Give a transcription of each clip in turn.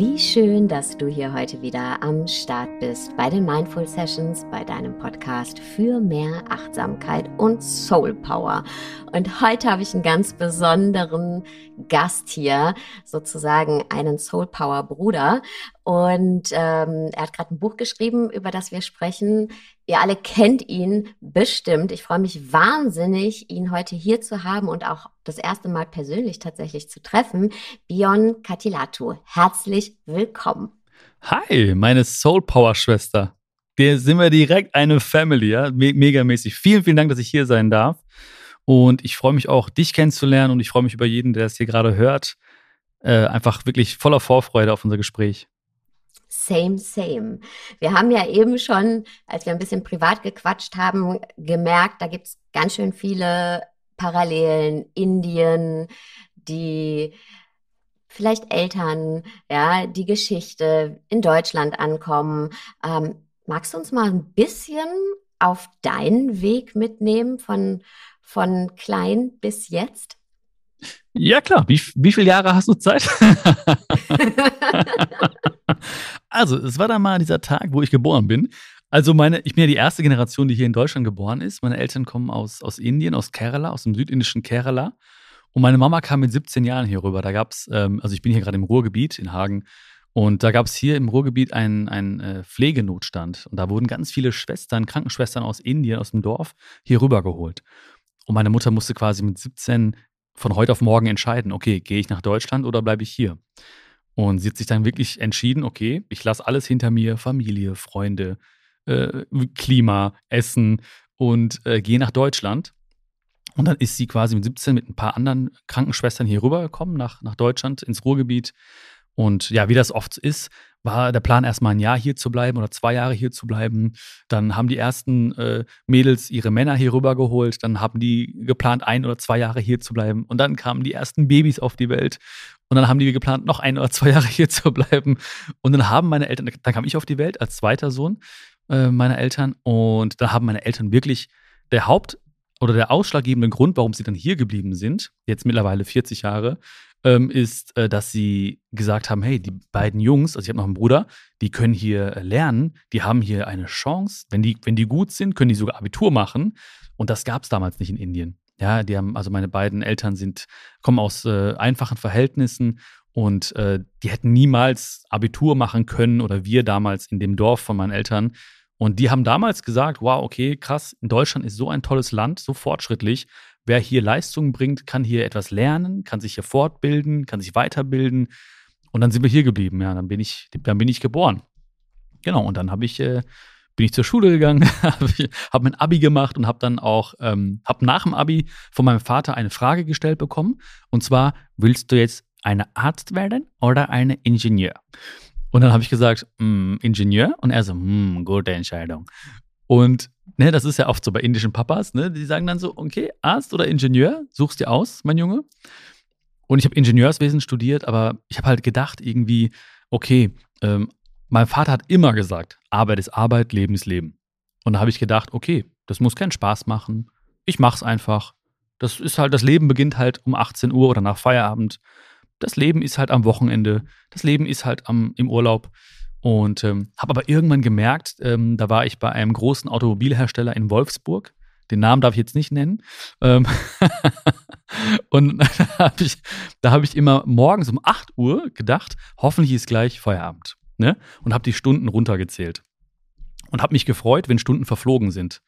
Wie schön, dass du hier heute wieder am Start bist bei den Mindful Sessions, bei Podcast für mehr Achtsamkeit und Soul Power. Und heute habe ich einen ganz besonderen Gast hier, sozusagen einen Soul Power Bruder. Und ähm, er hat gerade ein Buch geschrieben, über das wir sprechen. Ihr alle kennt ihn bestimmt. Ich freue mich wahnsinnig, ihn heute hier zu haben und auch das erste Mal persönlich tatsächlich zu treffen. Bion Katilatu, herzlich willkommen. Hi, meine Soul Power Schwester. Wir sind wir direkt eine Family, ja? Me megamäßig. Vielen, vielen Dank, dass ich hier sein darf. Und ich freue mich auch, dich kennenzulernen und ich freue mich über jeden, der es hier gerade hört. Äh, einfach wirklich voller Vorfreude auf unser Gespräch. Same, same. Wir haben ja eben schon, als wir ein bisschen privat gequatscht haben, gemerkt, da gibt es ganz schön viele Parallelen. Indien, die vielleicht Eltern, ja, die Geschichte in Deutschland ankommen. Ähm, magst du uns mal ein bisschen auf deinen Weg mitnehmen von, von klein bis jetzt? Ja, klar. Wie, wie viele Jahre hast du Zeit? also, es war dann mal dieser Tag, wo ich geboren bin. Also, meine, ich bin ja die erste Generation, die hier in Deutschland geboren ist. Meine Eltern kommen aus, aus Indien, aus Kerala, aus dem südindischen Kerala. Und meine Mama kam mit 17 Jahren hier rüber. Da gab es, ähm, also ich bin hier gerade im Ruhrgebiet in Hagen. Und da gab es hier im Ruhrgebiet einen, einen äh, Pflegenotstand. Und da wurden ganz viele Schwestern, Krankenschwestern aus Indien, aus dem Dorf, hier rübergeholt. Und meine Mutter musste quasi mit 17 von heute auf morgen entscheiden, okay, gehe ich nach Deutschland oder bleibe ich hier? Und sie hat sich dann wirklich entschieden, okay, ich lasse alles hinter mir, Familie, Freunde, äh, Klima, Essen und äh, gehe nach Deutschland. Und dann ist sie quasi mit 17 mit ein paar anderen Krankenschwestern hier rübergekommen, nach, nach Deutschland, ins Ruhrgebiet. Und ja, wie das oft ist, war der Plan, erstmal ein Jahr hier zu bleiben oder zwei Jahre hier zu bleiben. Dann haben die ersten äh, Mädels ihre Männer hier rüber geholt. Dann haben die geplant, ein oder zwei Jahre hier zu bleiben. Und dann kamen die ersten Babys auf die Welt. Und dann haben die geplant, noch ein oder zwei Jahre hier zu bleiben. Und dann haben meine Eltern, dann kam ich auf die Welt als zweiter Sohn äh, meiner Eltern. Und da haben meine Eltern wirklich der Haupt- oder der ausschlaggebende Grund, warum sie dann hier geblieben sind, jetzt mittlerweile 40 Jahre, ähm, ist, äh, dass sie gesagt haben, hey, die beiden Jungs, also ich habe noch einen Bruder, die können hier äh, lernen, die haben hier eine Chance. Wenn die, wenn die gut sind, können die sogar Abitur machen. Und das gab es damals nicht in Indien. Ja, die haben, also meine beiden Eltern sind, kommen aus äh, einfachen Verhältnissen und äh, die hätten niemals Abitur machen können oder wir damals in dem Dorf von meinen Eltern. Und die haben damals gesagt, wow, okay, krass, Deutschland ist so ein tolles Land, so fortschrittlich wer hier Leistungen bringt, kann hier etwas lernen, kann sich hier fortbilden, kann sich weiterbilden. Und dann sind wir hier geblieben. Ja, dann bin ich, dann bin ich geboren. Genau, und dann habe ich, äh, bin ich zur Schule gegangen, habe hab mein Abi gemacht und habe dann auch, ähm, habe nach dem Abi von meinem Vater eine Frage gestellt bekommen. Und zwar, willst du jetzt eine Arzt werden oder eine Ingenieur? Und dann habe ich gesagt, mm, Ingenieur. Und er so, mm, gute Entscheidung. Und ne, das ist ja oft so bei indischen Papas, ne? Die sagen dann so, okay, Arzt oder Ingenieur, suchst dir aus, mein Junge. Und ich habe Ingenieurswesen studiert, aber ich habe halt gedacht, irgendwie, okay, ähm, mein Vater hat immer gesagt, Arbeit ist Arbeit, Leben ist Leben. Und da habe ich gedacht, okay, das muss keinen Spaß machen. Ich mach's einfach. Das ist halt, das Leben beginnt halt um 18 Uhr oder nach Feierabend. Das Leben ist halt am Wochenende. Das Leben ist halt am, im Urlaub. Und ähm, habe aber irgendwann gemerkt, ähm, da war ich bei einem großen Automobilhersteller in Wolfsburg. Den Namen darf ich jetzt nicht nennen. Ähm und da habe ich, hab ich immer morgens um 8 Uhr gedacht, hoffentlich ist gleich Feierabend. Ne? Und habe die Stunden runtergezählt. Und habe mich gefreut, wenn Stunden verflogen sind.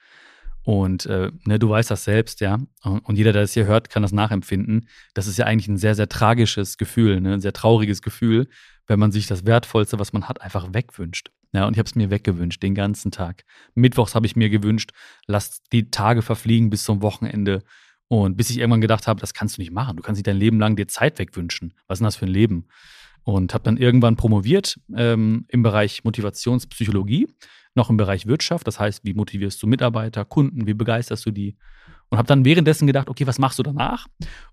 Und äh, ne, du weißt das selbst, ja. Und jeder, der das hier hört, kann das nachempfinden. Das ist ja eigentlich ein sehr, sehr tragisches Gefühl, ne? ein sehr trauriges Gefühl, wenn man sich das Wertvollste, was man hat, einfach wegwünscht. Ja, und ich habe es mir weggewünscht, den ganzen Tag. Mittwochs habe ich mir gewünscht, lass die Tage verfliegen bis zum Wochenende. Und bis ich irgendwann gedacht habe, das kannst du nicht machen. Du kannst nicht dein Leben lang dir Zeit wegwünschen. Was ist denn das für ein Leben? Und habe dann irgendwann promoviert ähm, im Bereich Motivationspsychologie noch im Bereich Wirtschaft. Das heißt, wie motivierst du Mitarbeiter, Kunden, wie begeisterst du die? Und habe dann währenddessen gedacht, okay, was machst du danach?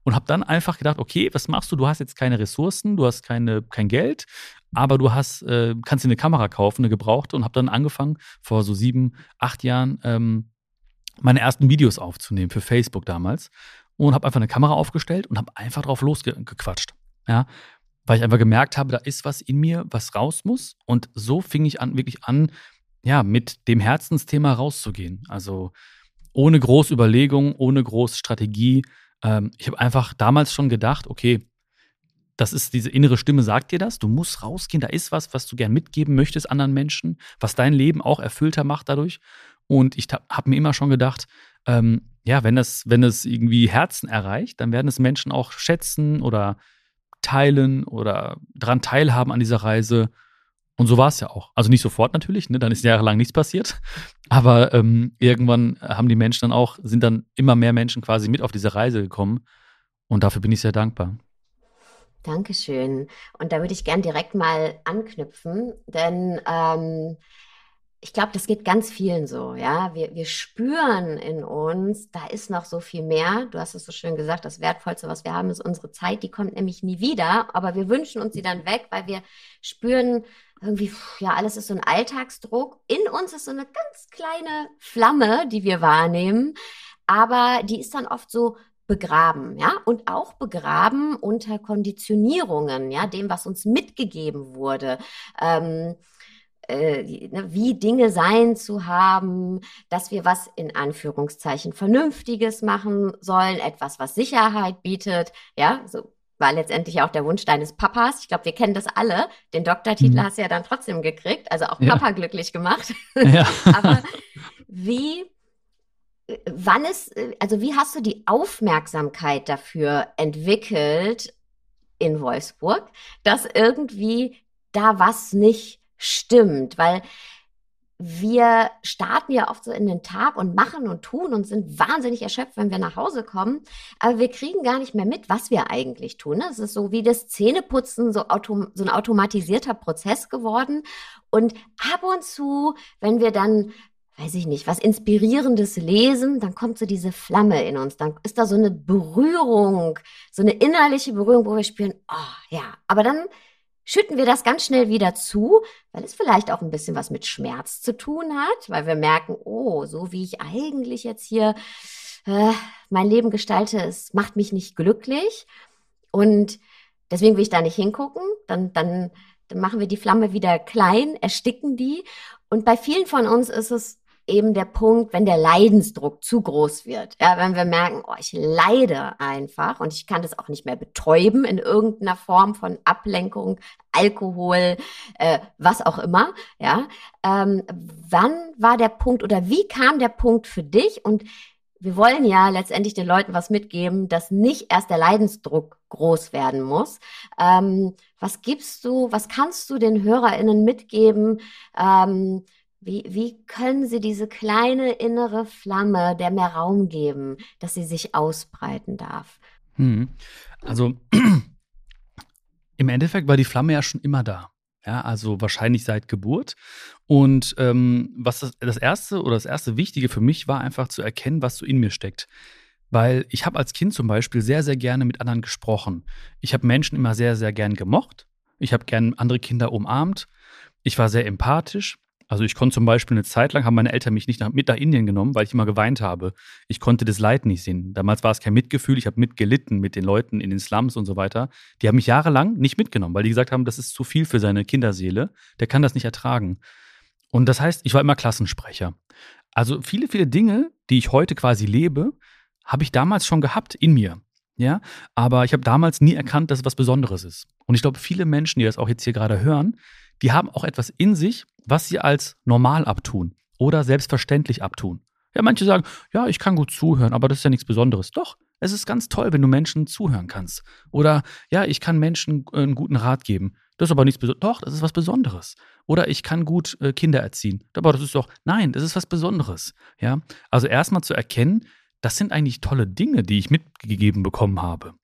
Und habe dann einfach gedacht, okay, was machst du? Du hast jetzt keine Ressourcen, du hast keine, kein Geld, aber du hast, äh, kannst dir eine Kamera kaufen, eine gebrauchte. Und habe dann angefangen, vor so sieben, acht Jahren, ähm, meine ersten Videos aufzunehmen für Facebook damals. Und habe einfach eine Kamera aufgestellt und habe einfach drauf losgequatscht. Ja, weil ich einfach gemerkt habe, da ist was in mir, was raus muss. Und so fing ich an, wirklich an, ja, mit dem Herzensthema rauszugehen. Also ohne groß Überlegung, ohne groß Strategie. Ähm, ich habe einfach damals schon gedacht, okay, das ist diese innere Stimme, sagt dir das, du musst rausgehen, da ist was, was du gern mitgeben möchtest anderen Menschen, was dein Leben auch erfüllter macht dadurch. Und ich habe mir immer schon gedacht, ähm, ja, wenn es, wenn es irgendwie Herzen erreicht, dann werden es Menschen auch schätzen oder teilen oder daran teilhaben an dieser Reise. Und so war es ja auch. Also nicht sofort natürlich, ne? dann ist jahrelang nichts passiert. Aber ähm, irgendwann haben die Menschen dann auch, sind dann immer mehr Menschen quasi mit auf diese Reise gekommen. Und dafür bin ich sehr dankbar. Dankeschön. Und da würde ich gern direkt mal anknüpfen, denn ähm, ich glaube, das geht ganz vielen so, ja. Wir, wir spüren in uns, da ist noch so viel mehr. Du hast es so schön gesagt, das Wertvollste, was wir haben, ist unsere Zeit. Die kommt nämlich nie wieder, aber wir wünschen uns sie dann weg, weil wir spüren, irgendwie, ja, alles ist so ein Alltagsdruck. In uns ist so eine ganz kleine Flamme, die wir wahrnehmen, aber die ist dann oft so begraben, ja, und auch begraben unter Konditionierungen, ja, dem, was uns mitgegeben wurde. Ähm, äh, ne, wie Dinge sein zu haben, dass wir was in Anführungszeichen Vernünftiges machen sollen, etwas, was Sicherheit bietet, ja, so war letztendlich auch der Wunsch deines Papas. Ich glaube, wir kennen das alle. Den Doktortitel mhm. hast du ja dann trotzdem gekriegt, also auch Papa ja. glücklich gemacht. Ja. Aber wie wann ist, also wie hast du die Aufmerksamkeit dafür entwickelt in Wolfsburg, dass irgendwie da was nicht stimmt? Weil wir starten ja oft so in den Tag und machen und tun und sind wahnsinnig erschöpft, wenn wir nach Hause kommen. Aber wir kriegen gar nicht mehr mit, was wir eigentlich tun. Es ist so wie das Zähneputzen, so, autom so ein automatisierter Prozess geworden. Und ab und zu, wenn wir dann weiß ich nicht, was Inspirierendes lesen, dann kommt so diese Flamme in uns, dann ist da so eine Berührung, so eine innerliche Berührung, wo wir spüren, oh ja, aber dann schütten wir das ganz schnell wieder zu, weil es vielleicht auch ein bisschen was mit Schmerz zu tun hat, weil wir merken, oh, so wie ich eigentlich jetzt hier äh, mein Leben gestalte, es macht mich nicht glücklich. Und deswegen will ich da nicht hingucken, dann, dann, dann machen wir die Flamme wieder klein, ersticken die. Und bei vielen von uns ist es eben der Punkt, wenn der Leidensdruck zu groß wird. Ja, wenn wir merken, oh, ich leide einfach und ich kann das auch nicht mehr betäuben in irgendeiner Form von Ablenkung, Alkohol, äh, was auch immer. Ja, ähm, wann war der Punkt oder wie kam der Punkt für dich? Und wir wollen ja letztendlich den Leuten was mitgeben, dass nicht erst der Leidensdruck groß werden muss. Ähm, was gibst du, was kannst du den HörerInnen mitgeben? Ähm, wie, wie können Sie diese kleine innere Flamme der mehr Raum geben, dass sie sich ausbreiten darf? Hm. Also im Endeffekt war die Flamme ja schon immer da. Ja, also wahrscheinlich seit Geburt. Und ähm, was das, das erste oder das erste Wichtige für mich war einfach zu erkennen, was so in mir steckt. Weil ich habe als Kind zum Beispiel sehr, sehr gerne mit anderen gesprochen. Ich habe Menschen immer sehr, sehr gern gemocht. Ich habe gern andere Kinder umarmt. Ich war sehr empathisch. Also ich konnte zum Beispiel eine Zeit lang, haben meine Eltern mich nicht nach, mit nach Indien genommen, weil ich immer geweint habe. Ich konnte das Leid nicht sehen. Damals war es kein Mitgefühl, ich habe mitgelitten mit den Leuten in den Slums und so weiter. Die haben mich jahrelang nicht mitgenommen, weil die gesagt haben, das ist zu viel für seine Kinderseele, der kann das nicht ertragen. Und das heißt, ich war immer Klassensprecher. Also viele, viele Dinge, die ich heute quasi lebe, habe ich damals schon gehabt in mir. Ja, aber ich habe damals nie erkannt, dass es was Besonderes ist. Und ich glaube, viele Menschen, die das auch jetzt hier gerade hören, die haben auch etwas in sich, was sie als normal abtun oder selbstverständlich abtun. Ja, manche sagen, ja, ich kann gut zuhören, aber das ist ja nichts Besonderes. Doch, es ist ganz toll, wenn du Menschen zuhören kannst. Oder ja, ich kann Menschen äh, einen guten Rat geben. Das ist aber nichts Besonderes. Doch, das ist was Besonderes. Oder ich kann gut äh, Kinder erziehen. Aber das ist doch, nein, das ist was Besonderes. Ja, also erstmal zu erkennen, das sind eigentlich tolle Dinge, die ich mitgegeben bekommen habe.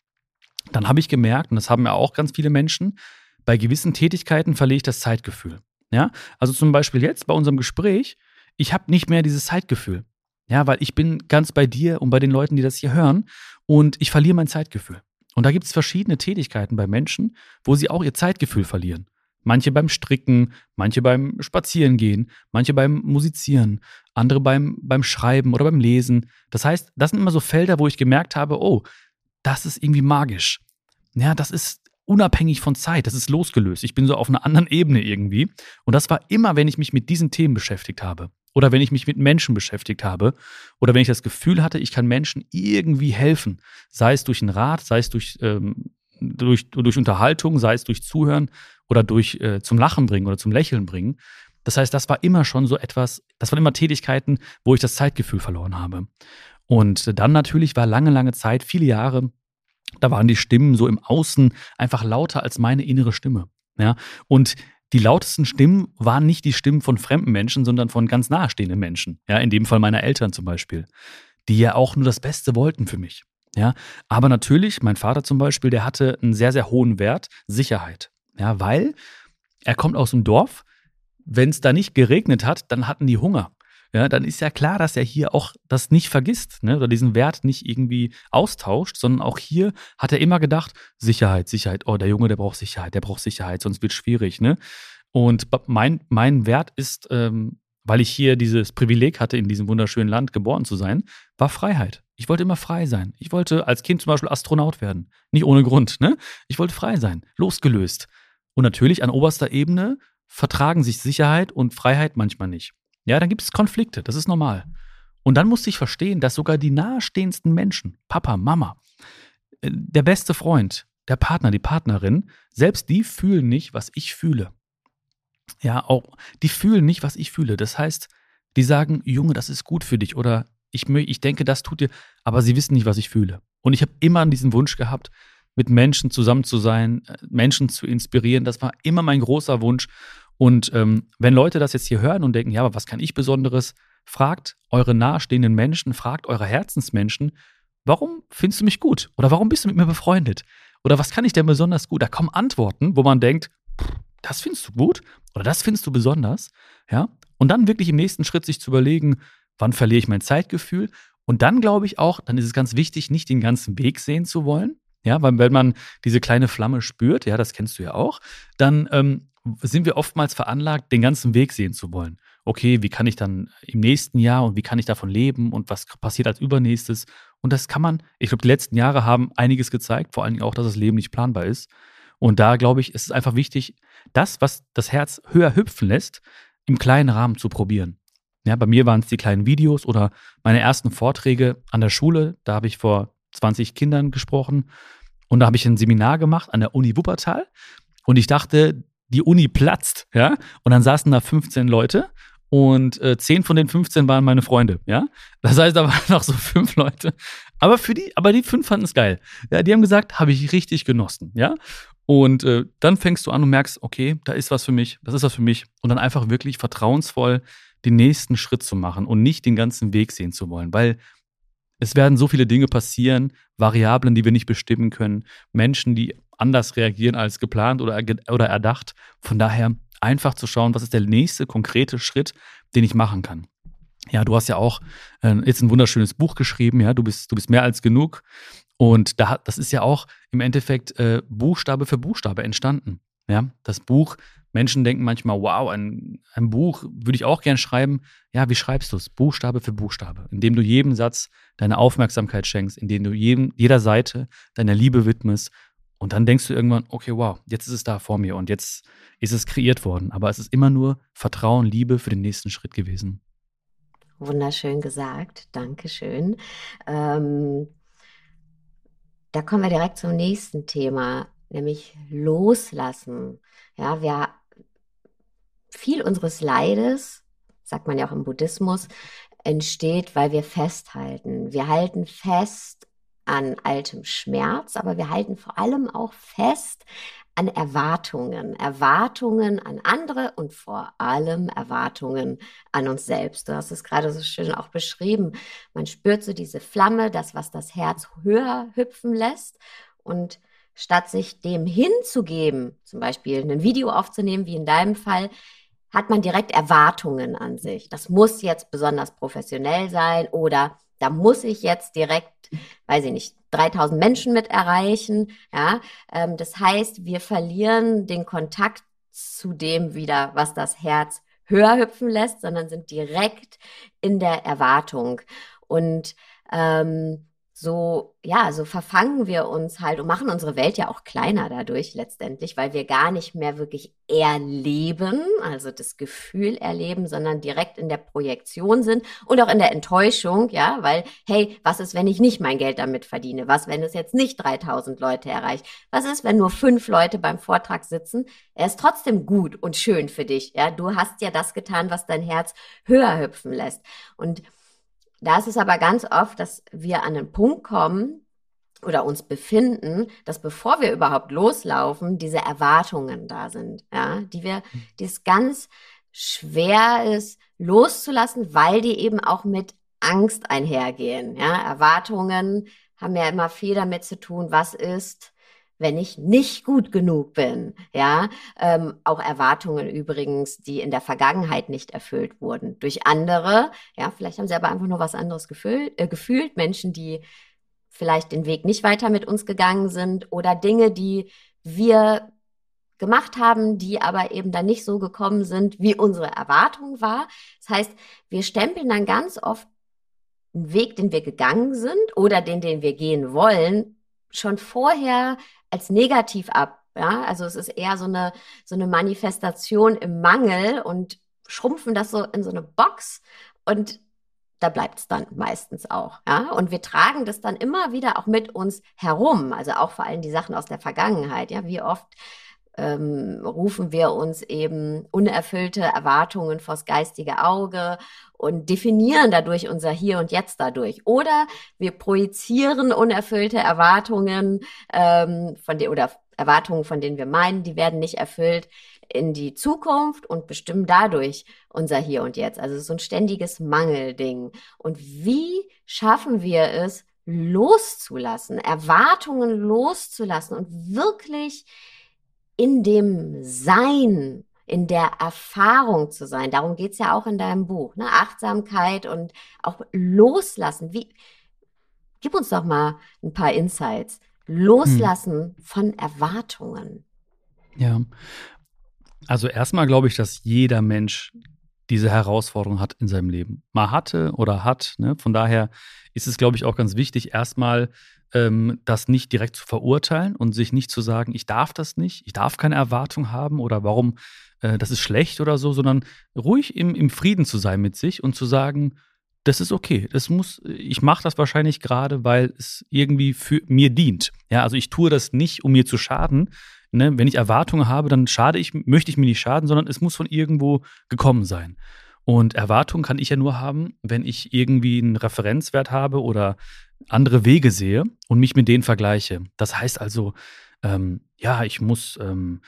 Dann habe ich gemerkt, und das haben ja auch ganz viele Menschen, bei gewissen Tätigkeiten verliere ich das Zeitgefühl. Ja, also zum Beispiel jetzt bei unserem Gespräch, ich habe nicht mehr dieses Zeitgefühl. Ja, weil ich bin ganz bei dir und bei den Leuten, die das hier hören und ich verliere mein Zeitgefühl. Und da gibt es verschiedene Tätigkeiten bei Menschen, wo sie auch ihr Zeitgefühl verlieren. Manche beim Stricken, manche beim Spazierengehen, manche beim Musizieren, andere beim, beim Schreiben oder beim Lesen. Das heißt, das sind immer so Felder, wo ich gemerkt habe, oh, das ist irgendwie magisch. Ja, das ist unabhängig von Zeit. Das ist losgelöst. Ich bin so auf einer anderen Ebene irgendwie. Und das war immer, wenn ich mich mit diesen Themen beschäftigt habe. Oder wenn ich mich mit Menschen beschäftigt habe. Oder wenn ich das Gefühl hatte, ich kann Menschen irgendwie helfen. Sei es durch einen Rat, sei es durch, ähm, durch, durch Unterhaltung, sei es durch Zuhören oder durch äh, zum Lachen bringen oder zum Lächeln bringen. Das heißt, das war immer schon so etwas, das waren immer Tätigkeiten, wo ich das Zeitgefühl verloren habe. Und dann natürlich war lange, lange Zeit, viele Jahre, da waren die Stimmen so im Außen einfach lauter als meine innere Stimme. Ja, und die lautesten Stimmen waren nicht die Stimmen von fremden Menschen, sondern von ganz nahestehenden Menschen. Ja, in dem Fall meiner Eltern zum Beispiel, die ja auch nur das Beste wollten für mich. Ja, aber natürlich, mein Vater zum Beispiel, der hatte einen sehr, sehr hohen Wert, Sicherheit. Ja, weil er kommt aus dem Dorf. Wenn es da nicht geregnet hat, dann hatten die Hunger ja, dann ist ja klar, dass er hier auch das nicht vergisst, ne? oder diesen Wert nicht irgendwie austauscht, sondern auch hier hat er immer gedacht, Sicherheit, Sicherheit, oh, der Junge, der braucht Sicherheit, der braucht Sicherheit, sonst wird es schwierig, ne? Und mein, mein Wert ist, ähm, weil ich hier dieses Privileg hatte, in diesem wunderschönen Land geboren zu sein, war Freiheit. Ich wollte immer frei sein. Ich wollte als Kind zum Beispiel Astronaut werden. Nicht ohne Grund, ne? Ich wollte frei sein, losgelöst. Und natürlich an oberster Ebene vertragen sich Sicherheit und Freiheit manchmal nicht. Ja, dann gibt es Konflikte, das ist normal. Und dann musste ich verstehen, dass sogar die nahestehendsten Menschen, Papa, Mama, äh, der beste Freund, der Partner, die Partnerin, selbst die fühlen nicht, was ich fühle. Ja, auch die fühlen nicht, was ich fühle. Das heißt, die sagen, Junge, das ist gut für dich oder ich, ich denke, das tut dir, aber sie wissen nicht, was ich fühle. Und ich habe immer diesen Wunsch gehabt, mit Menschen zusammen zu sein, äh, Menschen zu inspirieren. Das war immer mein großer Wunsch. Und ähm, wenn Leute das jetzt hier hören und denken, ja, aber was kann ich Besonderes? Fragt eure nahestehenden Menschen, fragt eure Herzensmenschen, warum findest du mich gut? Oder warum bist du mit mir befreundet? Oder was kann ich denn besonders gut? Da kommen Antworten, wo man denkt, das findest du gut oder das findest du besonders, ja? Und dann wirklich im nächsten Schritt sich zu überlegen, wann verliere ich mein Zeitgefühl? Und dann glaube ich auch, dann ist es ganz wichtig, nicht den ganzen Weg sehen zu wollen, ja, weil wenn man diese kleine Flamme spürt, ja, das kennst du ja auch, dann ähm, sind wir oftmals veranlagt, den ganzen Weg sehen zu wollen. Okay, wie kann ich dann im nächsten Jahr und wie kann ich davon leben und was passiert als übernächstes? Und das kann man, ich glaube, die letzten Jahre haben einiges gezeigt, vor allen Dingen auch, dass das Leben nicht planbar ist. Und da glaube ich, ist es einfach wichtig, das, was das Herz höher hüpfen lässt, im kleinen Rahmen zu probieren. Ja, bei mir waren es die kleinen Videos oder meine ersten Vorträge an der Schule. Da habe ich vor 20 Kindern gesprochen und da habe ich ein Seminar gemacht an der Uni Wuppertal. Und ich dachte, die Uni platzt, ja. Und dann saßen da 15 Leute und äh, 10 von den 15 waren meine Freunde, ja. Das heißt, da waren noch so fünf Leute. Aber für die, aber die fünf fanden es geil. Ja, die haben gesagt, habe ich richtig genossen, ja. Und äh, dann fängst du an und merkst, okay, da ist was für mich, das ist was für mich. Und dann einfach wirklich vertrauensvoll den nächsten Schritt zu machen und nicht den ganzen Weg sehen zu wollen, weil es werden so viele Dinge passieren, Variablen, die wir nicht bestimmen können, Menschen, die anders reagieren als geplant oder, oder erdacht. Von daher einfach zu schauen, was ist der nächste konkrete Schritt, den ich machen kann. Ja, du hast ja auch äh, jetzt ein wunderschönes Buch geschrieben, ja, du bist, du bist mehr als genug. Und da, das ist ja auch im Endeffekt äh, Buchstabe für Buchstabe entstanden. Ja, das Buch, Menschen denken manchmal, wow, ein, ein Buch würde ich auch gern schreiben. Ja, wie schreibst du es? Buchstabe für Buchstabe, indem du jedem Satz deine Aufmerksamkeit schenkst, indem du jedem, jeder Seite deine Liebe widmest und dann denkst du irgendwann, okay, wow, jetzt ist es da vor mir und jetzt ist es kreiert worden. Aber es ist immer nur Vertrauen, Liebe für den nächsten Schritt gewesen. Wunderschön gesagt, Dankeschön. Ähm, da kommen wir direkt zum nächsten Thema, nämlich loslassen. Ja, wir viel unseres Leides, sagt man ja auch im Buddhismus, entsteht, weil wir festhalten. Wir halten fest an altem Schmerz, aber wir halten vor allem auch fest an Erwartungen, Erwartungen an andere und vor allem Erwartungen an uns selbst. Du hast es gerade so schön auch beschrieben. Man spürt so diese Flamme, das, was das Herz höher hüpfen lässt und statt sich dem hinzugeben, zum Beispiel ein Video aufzunehmen, wie in deinem Fall, hat man direkt Erwartungen an sich. Das muss jetzt besonders professionell sein oder da muss ich jetzt direkt, weiß ich nicht, 3000 Menschen mit erreichen. Ja, ähm, das heißt, wir verlieren den Kontakt zu dem wieder, was das Herz höher hüpfen lässt, sondern sind direkt in der Erwartung. Und ähm, so, ja, so verfangen wir uns halt und machen unsere Welt ja auch kleiner dadurch letztendlich, weil wir gar nicht mehr wirklich erleben, also das Gefühl erleben, sondern direkt in der Projektion sind und auch in der Enttäuschung, ja, weil, hey, was ist, wenn ich nicht mein Geld damit verdiene? Was, wenn es jetzt nicht 3000 Leute erreicht? Was ist, wenn nur fünf Leute beim Vortrag sitzen? Er ist trotzdem gut und schön für dich, ja. Du hast ja das getan, was dein Herz höher hüpfen lässt. Und da ist es aber ganz oft, dass wir an einen Punkt kommen oder uns befinden, dass bevor wir überhaupt loslaufen, diese Erwartungen da sind, ja, die wir, hm. die es ganz schwer ist, loszulassen, weil die eben auch mit Angst einhergehen. Ja, Erwartungen haben ja immer viel damit zu tun, was ist, wenn ich nicht gut genug bin. Ja, ähm, auch Erwartungen übrigens, die in der Vergangenheit nicht erfüllt wurden durch andere. Ja, vielleicht haben sie aber einfach nur was anderes gefühlt, äh, gefühlt. Menschen, die vielleicht den Weg nicht weiter mit uns gegangen sind oder Dinge, die wir gemacht haben, die aber eben dann nicht so gekommen sind, wie unsere Erwartung war. Das heißt, wir stempeln dann ganz oft einen Weg, den wir gegangen sind oder den, den wir gehen wollen, schon vorher als negativ ab. Ja, also es ist eher so eine, so eine Manifestation im Mangel und schrumpfen das so in so eine Box und da bleibt es dann meistens auch. Ja? Und wir tragen das dann immer wieder auch mit uns herum. Also auch vor allem die Sachen aus der Vergangenheit. Ja, wie oft ähm, rufen wir uns eben unerfüllte Erwartungen vors geistige Auge und definieren dadurch unser Hier und Jetzt dadurch. Oder wir projizieren unerfüllte Erwartungen ähm, von der oder Erwartungen, von denen wir meinen, die werden nicht erfüllt, in die Zukunft und bestimmen dadurch unser Hier und Jetzt. Also so ein ständiges Mangelding. Und wie schaffen wir es, loszulassen, Erwartungen loszulassen und wirklich in dem Sein, in der Erfahrung zu sein. Darum geht's ja auch in deinem Buch. Ne? Achtsamkeit und auch loslassen. Wie, gib uns doch mal ein paar Insights. Loslassen hm. von Erwartungen. Ja. Also erstmal glaube ich, dass jeder Mensch diese Herausforderung hat in seinem Leben. Mal hatte oder hat. Ne? Von daher ist es, glaube ich, auch ganz wichtig, erstmal ähm, das nicht direkt zu verurteilen und sich nicht zu sagen, ich darf das nicht, ich darf keine Erwartung haben oder warum äh, das ist schlecht oder so, sondern ruhig im, im Frieden zu sein mit sich und zu sagen, das ist okay. Das muss, ich mache das wahrscheinlich gerade, weil es irgendwie für mir dient. Ja, also ich tue das nicht, um mir zu schaden. Ne? Wenn ich Erwartungen habe, dann schade ich, möchte ich mir nicht schaden, sondern es muss von irgendwo gekommen sein. Und Erwartungen kann ich ja nur haben, wenn ich irgendwie einen Referenzwert habe oder andere Wege sehe und mich mit denen vergleiche. Das heißt also, ähm, ja, ich muss, ähm,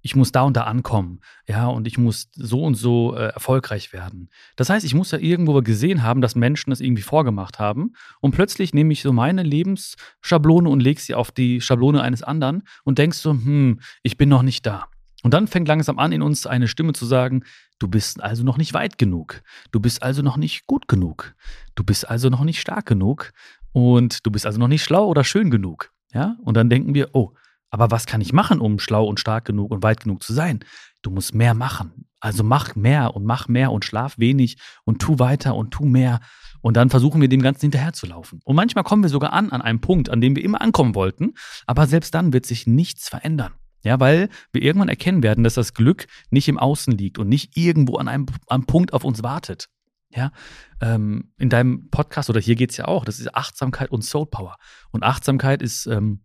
ich muss da und da ankommen, ja, und ich muss so und so äh, erfolgreich werden. Das heißt, ich muss ja irgendwo gesehen haben, dass Menschen das irgendwie vorgemacht haben und plötzlich nehme ich so meine Lebensschablone und lege sie auf die Schablone eines anderen und denkst so, hm, ich bin noch nicht da. Und dann fängt langsam an, in uns eine Stimme zu sagen, du bist also noch nicht weit genug, du bist also noch nicht gut genug, du bist also noch nicht stark genug und du bist also noch nicht schlau oder schön genug. Ja? Und dann denken wir, oh, aber was kann ich machen, um schlau und stark genug und weit genug zu sein? Du musst mehr machen. Also mach mehr und mach mehr und schlaf wenig und tu weiter und tu mehr. Und dann versuchen wir dem Ganzen hinterherzulaufen. Und manchmal kommen wir sogar an an einem Punkt, an dem wir immer ankommen wollten. Aber selbst dann wird sich nichts verändern. Ja, weil wir irgendwann erkennen werden, dass das Glück nicht im Außen liegt und nicht irgendwo an einem, einem Punkt auf uns wartet. Ja, ähm, in deinem Podcast oder hier geht es ja auch, das ist Achtsamkeit und Soul Power. Und Achtsamkeit ist ähm,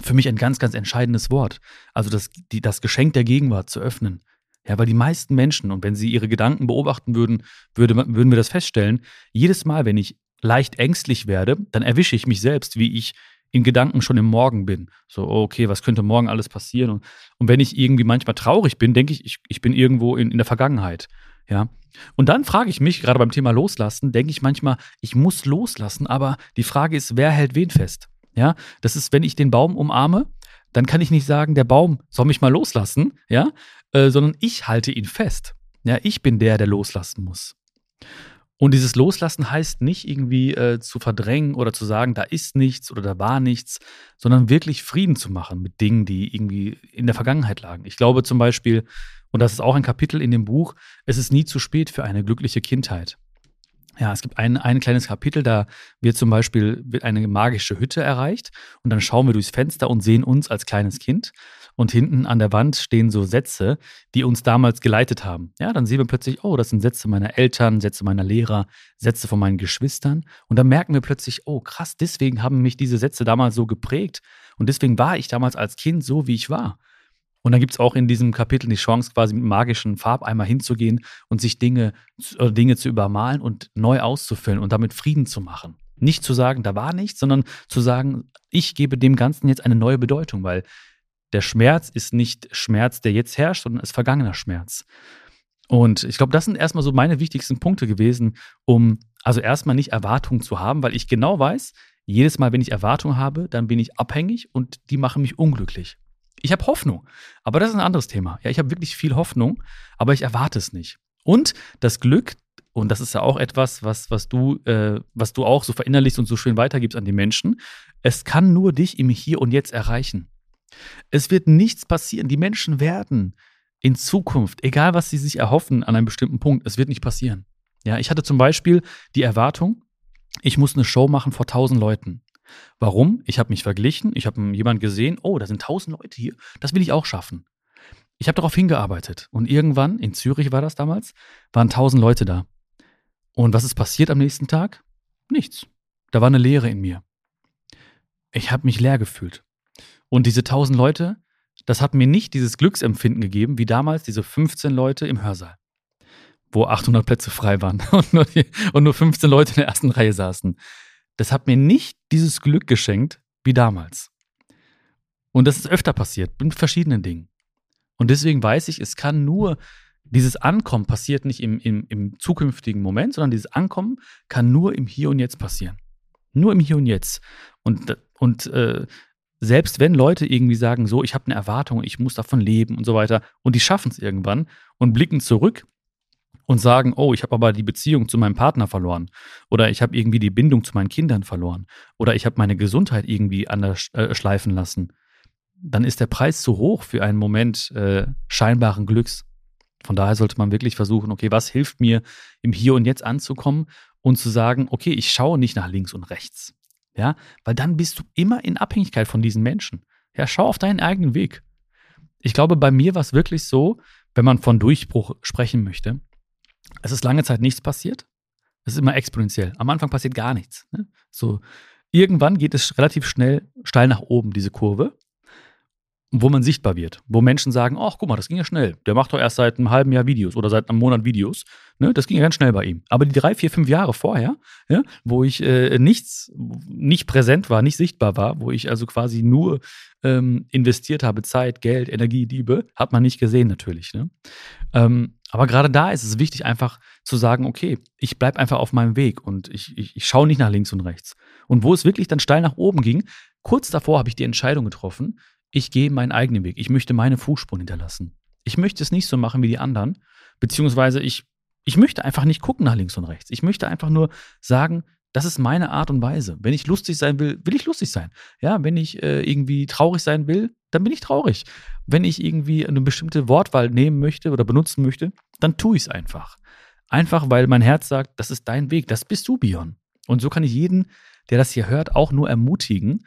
für mich ein ganz, ganz entscheidendes Wort. Also das, die, das Geschenk der Gegenwart zu öffnen. Ja, weil die meisten Menschen, und wenn sie ihre Gedanken beobachten würden, würde, würden wir das feststellen, jedes Mal, wenn ich leicht ängstlich werde, dann erwische ich mich selbst, wie ich in Gedanken schon im Morgen bin. So, oh, okay, was könnte morgen alles passieren? Und, und wenn ich irgendwie manchmal traurig bin, denke ich, ich, ich bin irgendwo in, in der Vergangenheit. Ja. Und dann frage ich mich, gerade beim Thema Loslassen, denke ich manchmal, ich muss loslassen, aber die Frage ist, wer hält wen fest? Ja, das ist, wenn ich den Baum umarme, dann kann ich nicht sagen, der Baum soll mich mal loslassen, ja, äh, sondern ich halte ihn fest. Ja, ich bin der, der loslassen muss. Und dieses Loslassen heißt nicht irgendwie äh, zu verdrängen oder zu sagen, da ist nichts oder da war nichts, sondern wirklich Frieden zu machen mit Dingen, die irgendwie in der Vergangenheit lagen. Ich glaube zum Beispiel, und das ist auch ein Kapitel in dem Buch, es ist nie zu spät für eine glückliche Kindheit. Ja, es gibt ein, ein kleines Kapitel, da wird zum Beispiel wird eine magische Hütte erreicht und dann schauen wir durchs Fenster und sehen uns als kleines Kind. Und hinten an der Wand stehen so Sätze, die uns damals geleitet haben. Ja, dann sehen wir plötzlich, oh, das sind Sätze meiner Eltern, Sätze meiner Lehrer, Sätze von meinen Geschwistern. Und dann merken wir plötzlich, oh, krass, deswegen haben mich diese Sätze damals so geprägt. Und deswegen war ich damals als Kind so, wie ich war. Und dann gibt es auch in diesem Kapitel die Chance, quasi mit magischen Farbeimer hinzugehen und sich Dinge, äh, Dinge zu übermalen und neu auszufüllen und damit Frieden zu machen. Nicht zu sagen, da war nichts, sondern zu sagen, ich gebe dem Ganzen jetzt eine neue Bedeutung, weil der Schmerz ist nicht Schmerz, der jetzt herrscht, sondern ist vergangener Schmerz. Und ich glaube, das sind erstmal so meine wichtigsten Punkte gewesen, um also erstmal nicht Erwartungen zu haben, weil ich genau weiß, jedes Mal, wenn ich Erwartungen habe, dann bin ich abhängig und die machen mich unglücklich. Ich habe Hoffnung, aber das ist ein anderes Thema. Ja, ich habe wirklich viel Hoffnung, aber ich erwarte es nicht. Und das Glück, und das ist ja auch etwas, was, was, du, äh, was du auch so verinnerlichst und so schön weitergibst an die Menschen, es kann nur dich im Hier und Jetzt erreichen. Es wird nichts passieren. Die Menschen werden in Zukunft, egal was sie sich erhoffen an einem bestimmten Punkt, es wird nicht passieren. Ja, ich hatte zum Beispiel die Erwartung, ich muss eine Show machen vor tausend Leuten. Warum? Ich habe mich verglichen, ich habe jemanden gesehen, oh, da sind tausend Leute hier, das will ich auch schaffen. Ich habe darauf hingearbeitet und irgendwann, in Zürich war das damals, waren tausend Leute da. Und was ist passiert am nächsten Tag? Nichts. Da war eine Leere in mir. Ich habe mich leer gefühlt. Und diese tausend Leute, das hat mir nicht dieses Glücksempfinden gegeben, wie damals diese 15 Leute im Hörsaal, wo 800 Plätze frei waren und nur, die, und nur 15 Leute in der ersten Reihe saßen. Das hat mir nicht dieses Glück geschenkt wie damals. Und das ist öfter passiert, mit verschiedenen Dingen. Und deswegen weiß ich, es kann nur, dieses Ankommen passiert nicht im, im, im zukünftigen Moment, sondern dieses Ankommen kann nur im Hier und Jetzt passieren. Nur im Hier und Jetzt. Und, und äh, selbst wenn Leute irgendwie sagen, so, ich habe eine Erwartung, ich muss davon leben und so weiter, und die schaffen es irgendwann und blicken zurück und sagen, oh, ich habe aber die Beziehung zu meinem Partner verloren oder ich habe irgendwie die Bindung zu meinen Kindern verloren oder ich habe meine Gesundheit irgendwie anders äh, schleifen lassen, dann ist der Preis zu hoch für einen Moment äh, scheinbaren Glücks. Von daher sollte man wirklich versuchen, okay, was hilft mir im Hier und Jetzt anzukommen und zu sagen, okay, ich schaue nicht nach links und rechts. Ja, weil dann bist du immer in Abhängigkeit von diesen Menschen. Ja, schau auf deinen eigenen Weg. Ich glaube, bei mir war es wirklich so, wenn man von Durchbruch sprechen möchte, es ist lange Zeit nichts passiert. Es ist immer exponentiell. Am Anfang passiert gar nichts. Ne? So, irgendwann geht es relativ schnell steil nach oben, diese Kurve wo man sichtbar wird, wo Menschen sagen, ach guck mal, das ging ja schnell. Der macht doch erst seit einem halben Jahr Videos oder seit einem Monat Videos. Ne? Das ging ja ganz schnell bei ihm. Aber die drei, vier, fünf Jahre vorher, ja, wo ich äh, nichts, nicht präsent war, nicht sichtbar war, wo ich also quasi nur ähm, investiert habe, Zeit, Geld, Energie, Liebe, hat man nicht gesehen natürlich. Ne? Ähm, aber gerade da ist es wichtig, einfach zu sagen, okay, ich bleibe einfach auf meinem Weg und ich, ich, ich schaue nicht nach links und rechts. Und wo es wirklich dann steil nach oben ging, kurz davor habe ich die Entscheidung getroffen, ich gehe meinen eigenen Weg. Ich möchte meine Fußspuren hinterlassen. Ich möchte es nicht so machen wie die anderen, beziehungsweise ich, ich möchte einfach nicht gucken nach links und rechts. Ich möchte einfach nur sagen, das ist meine Art und Weise. Wenn ich lustig sein will, will ich lustig sein. Ja, wenn ich äh, irgendwie traurig sein will, dann bin ich traurig. Wenn ich irgendwie eine bestimmte Wortwahl nehmen möchte oder benutzen möchte, dann tue ich es einfach. Einfach, weil mein Herz sagt, das ist dein Weg, das bist du, Bion. Und so kann ich jeden, der das hier hört, auch nur ermutigen,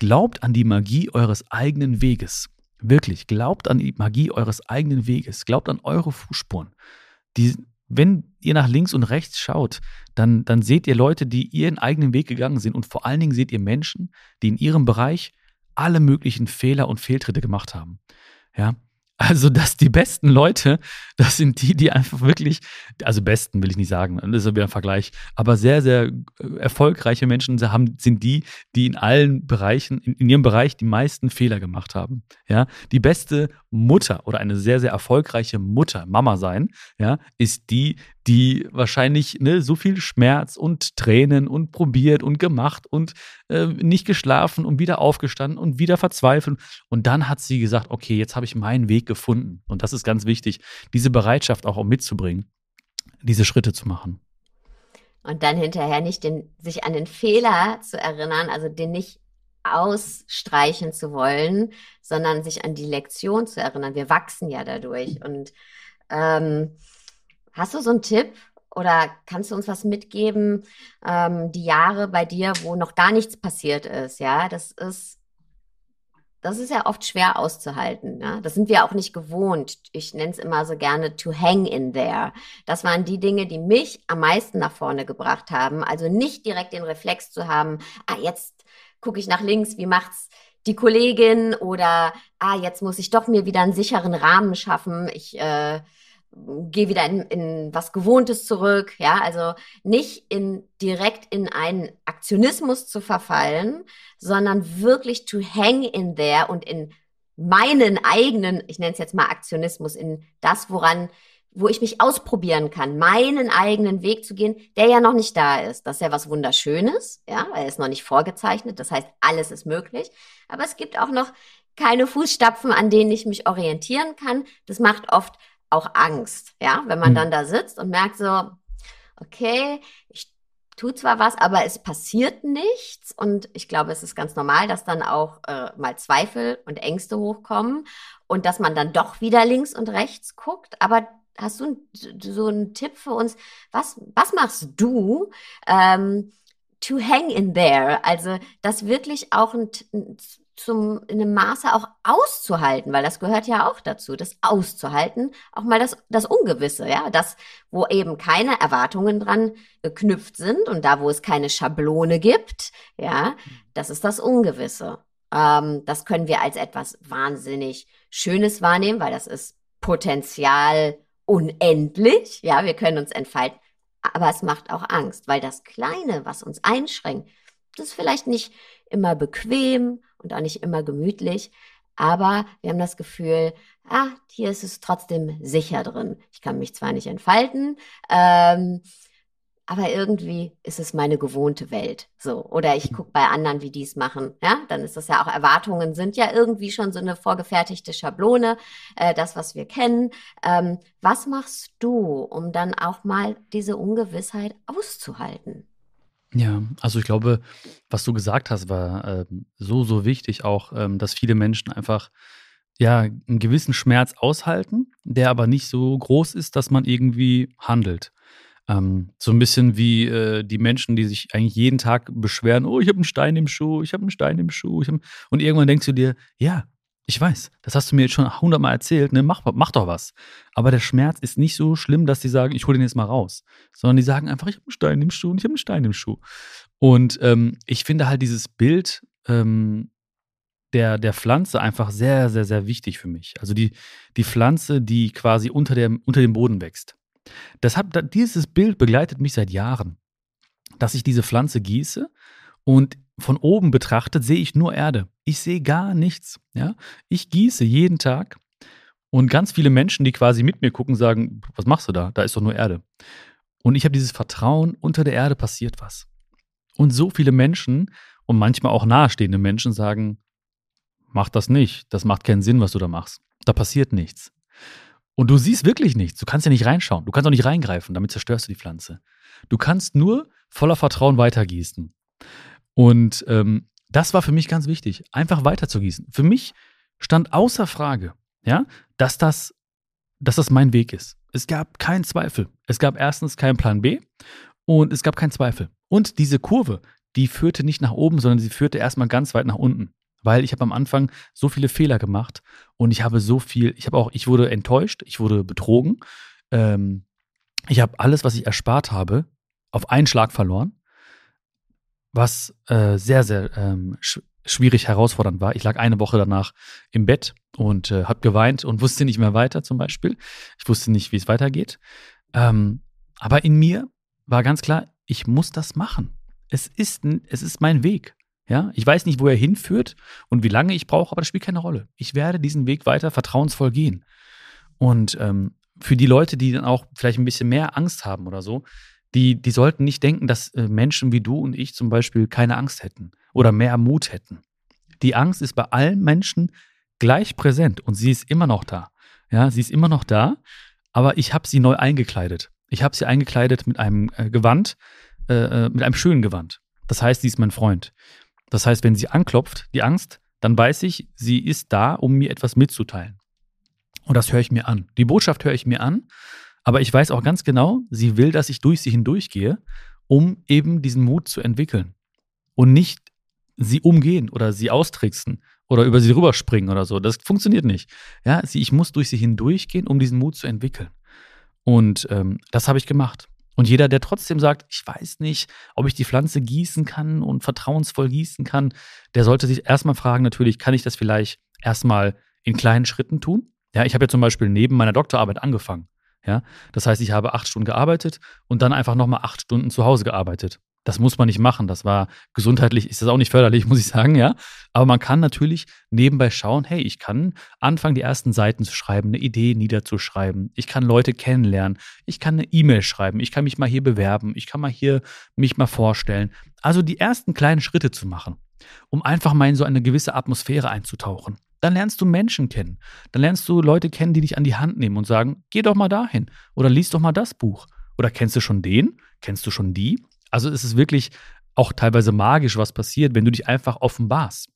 Glaubt an die Magie eures eigenen Weges. Wirklich, glaubt an die Magie eures eigenen Weges. Glaubt an eure Fußspuren. Die, wenn ihr nach links und rechts schaut, dann, dann seht ihr Leute, die ihren eigenen Weg gegangen sind. Und vor allen Dingen seht ihr Menschen, die in ihrem Bereich alle möglichen Fehler und Fehltritte gemacht haben. Ja, also, dass die besten Leute, das sind die, die einfach wirklich, also besten will ich nicht sagen, das ist wieder ein Vergleich, aber sehr, sehr äh, erfolgreiche Menschen haben, sind die, die in allen Bereichen, in, in ihrem Bereich die meisten Fehler gemacht haben. Ja, die beste Mutter oder eine sehr, sehr erfolgreiche Mutter, Mama sein, ja, ist die, die wahrscheinlich ne, so viel Schmerz und Tränen und probiert und gemacht und äh, nicht geschlafen und wieder aufgestanden und wieder verzweifelt. Und dann hat sie gesagt, okay, jetzt habe ich meinen Weg gefunden. Und das ist ganz wichtig, diese Bereitschaft auch, auch mitzubringen, diese Schritte zu machen. Und dann hinterher nicht den, sich an den Fehler zu erinnern, also den nicht ausstreichen zu wollen, sondern sich an die Lektion zu erinnern. Wir wachsen ja dadurch. Und ähm, Hast du so einen Tipp, oder kannst du uns was mitgeben, ähm, die Jahre bei dir, wo noch gar nichts passiert ist, ja? Das ist, das ist ja oft schwer auszuhalten. Ja? Das sind wir auch nicht gewohnt. Ich nenne es immer so gerne to hang in there. Das waren die Dinge, die mich am meisten nach vorne gebracht haben. Also nicht direkt den Reflex zu haben, ah, jetzt gucke ich nach links, wie macht's die Kollegin oder ah, jetzt muss ich doch mir wieder einen sicheren Rahmen schaffen. Ich äh, gehe wieder in, in was Gewohntes zurück, ja, also nicht in direkt in einen Aktionismus zu verfallen, sondern wirklich to hang in there und in meinen eigenen, ich nenne es jetzt mal Aktionismus, in das, woran, wo ich mich ausprobieren kann, meinen eigenen Weg zu gehen, der ja noch nicht da ist. Das ist ja was Wunderschönes, ja, weil er ist noch nicht vorgezeichnet. Das heißt, alles ist möglich. Aber es gibt auch noch keine Fußstapfen, an denen ich mich orientieren kann. Das macht oft auch Angst, ja, wenn man mhm. dann da sitzt und merkt so, okay, ich tue zwar was, aber es passiert nichts und ich glaube, es ist ganz normal, dass dann auch äh, mal Zweifel und Ängste hochkommen und dass man dann doch wieder links und rechts guckt, aber hast du so einen Tipp für uns? Was, was machst du, ähm, to hang in there? Also, das wirklich auch ein, ein zum, in einem Maße auch auszuhalten, weil das gehört ja auch dazu, das auszuhalten, auch mal das, das Ungewisse, ja, das, wo eben keine Erwartungen dran geknüpft sind und da, wo es keine Schablone gibt, ja, das ist das Ungewisse. Ähm, das können wir als etwas wahnsinnig Schönes wahrnehmen, weil das ist Potenzial unendlich, ja, wir können uns entfalten, aber es macht auch Angst, weil das Kleine, was uns einschränkt, das ist vielleicht nicht immer bequem und auch nicht immer gemütlich. Aber wir haben das Gefühl, ah, hier ist es trotzdem sicher drin. Ich kann mich zwar nicht entfalten, ähm, aber irgendwie ist es meine gewohnte Welt. So. Oder ich gucke bei anderen, wie die es machen. Ja, dann ist das ja auch Erwartungen sind ja irgendwie schon so eine vorgefertigte Schablone, äh, das, was wir kennen. Ähm, was machst du, um dann auch mal diese Ungewissheit auszuhalten? Ja, also ich glaube, was du gesagt hast, war ähm, so, so wichtig auch, ähm, dass viele Menschen einfach ja einen gewissen Schmerz aushalten, der aber nicht so groß ist, dass man irgendwie handelt. Ähm, so ein bisschen wie äh, die Menschen, die sich eigentlich jeden Tag beschweren, oh, ich habe einen Stein im Schuh, ich habe einen Stein im Schuh. Und irgendwann denkst du dir, ja, ich weiß, das hast du mir jetzt schon hundertmal erzählt, ne? mach, mach doch was. Aber der Schmerz ist nicht so schlimm, dass die sagen, ich hole den jetzt mal raus. Sondern die sagen einfach, ich habe einen Stein im Schuh und ich habe einen Stein im Schuh. Und ähm, ich finde halt dieses Bild ähm, der, der Pflanze einfach sehr, sehr, sehr wichtig für mich. Also die, die Pflanze, die quasi unter, der, unter dem Boden wächst. Das hat, dieses Bild begleitet mich seit Jahren. Dass ich diese Pflanze gieße und von oben betrachtet sehe ich nur Erde. Ich sehe gar nichts. Ja? Ich gieße jeden Tag und ganz viele Menschen, die quasi mit mir gucken, sagen, was machst du da? Da ist doch nur Erde. Und ich habe dieses Vertrauen, unter der Erde passiert was. Und so viele Menschen und manchmal auch nahestehende Menschen sagen, mach das nicht, das macht keinen Sinn, was du da machst. Da passiert nichts. Und du siehst wirklich nichts. Du kannst ja nicht reinschauen. Du kannst auch nicht reingreifen, damit zerstörst du die Pflanze. Du kannst nur voller Vertrauen weitergießen. Und ähm, das war für mich ganz wichtig, einfach weiterzugießen. Für mich stand außer Frage, ja, dass das, dass das mein Weg ist. Es gab keinen Zweifel. Es gab erstens keinen Plan B und es gab keinen Zweifel. Und diese Kurve, die führte nicht nach oben, sondern sie führte erstmal ganz weit nach unten. Weil ich habe am Anfang so viele Fehler gemacht und ich habe so viel, ich habe auch, ich wurde enttäuscht, ich wurde betrogen. Ähm, ich habe alles, was ich erspart habe, auf einen Schlag verloren was äh, sehr, sehr ähm, sch schwierig herausfordernd war. Ich lag eine Woche danach im Bett und äh, habe geweint und wusste nicht mehr weiter zum Beispiel. Ich wusste nicht, wie es weitergeht. Ähm, aber in mir war ganz klar, ich muss das machen. Es ist, es ist mein Weg. Ja, ich weiß nicht, wo er hinführt und wie lange ich brauche, aber das spielt keine Rolle. Ich werde diesen Weg weiter vertrauensvoll gehen. Und ähm, für die Leute, die dann auch vielleicht ein bisschen mehr Angst haben oder so, die, die sollten nicht denken, dass äh, Menschen wie du und ich zum Beispiel keine Angst hätten oder mehr Mut hätten. Die Angst ist bei allen Menschen gleich präsent und sie ist immer noch da. Ja, sie ist immer noch da, aber ich habe sie neu eingekleidet. Ich habe sie eingekleidet mit einem äh, Gewand, äh, äh, mit einem schönen Gewand. Das heißt, sie ist mein Freund. Das heißt, wenn sie anklopft, die Angst, dann weiß ich, sie ist da, um mir etwas mitzuteilen. Und das höre ich mir an. Die Botschaft höre ich mir an Aber ich weiß auch ganz genau, sie will, dass ich durch sie hindurchgehe, um eben diesen Mut zu entwickeln. Und nicht sie umgehen oder sie austricksen oder über sie rüberspringen oder so. Das funktioniert nicht. Ja, sie, ich muss durch sie hindurchgehen, um diesen Mut zu entwickeln. Und ähm, das habe ich gemacht. Und jeder, der trotzdem sagt, ich weiß nicht, ob ich die Pflanze gießen kann und vertrauensvoll gießen kann, der sollte sich erstmal fragen, natürlich, kann ich das vielleicht erstmal in kleinen Schritten tun? Ja, ich habe ja zum Beispiel neben meiner Doktorarbeit angefangen. Ja, das heißt, ich habe acht Stunden gearbeitet und dann einfach nochmal acht Stunden zu Hause gearbeitet. Das muss man nicht machen. Das war gesundheitlich, ist das auch nicht förderlich, muss ich sagen, ja. Aber man kann natürlich nebenbei schauen, hey, ich kann anfangen, die ersten Seiten zu schreiben, eine Idee niederzuschreiben. Ich kann Leute kennenlernen. Ich kann eine E-Mail schreiben. Ich kann mich mal hier bewerben. Ich kann mal hier mich mal vorstellen. Also die ersten kleinen Schritte zu machen, um einfach mal in so eine gewisse Atmosphäre einzutauchen. Dann lernst du Menschen kennen. Dann lernst du Leute kennen, die dich an die Hand nehmen und sagen, geh doch mal dahin oder lies doch mal das Buch. Oder kennst du schon den? Kennst du schon die? Also es ist wirklich auch teilweise magisch, was passiert, wenn du dich einfach offenbarst.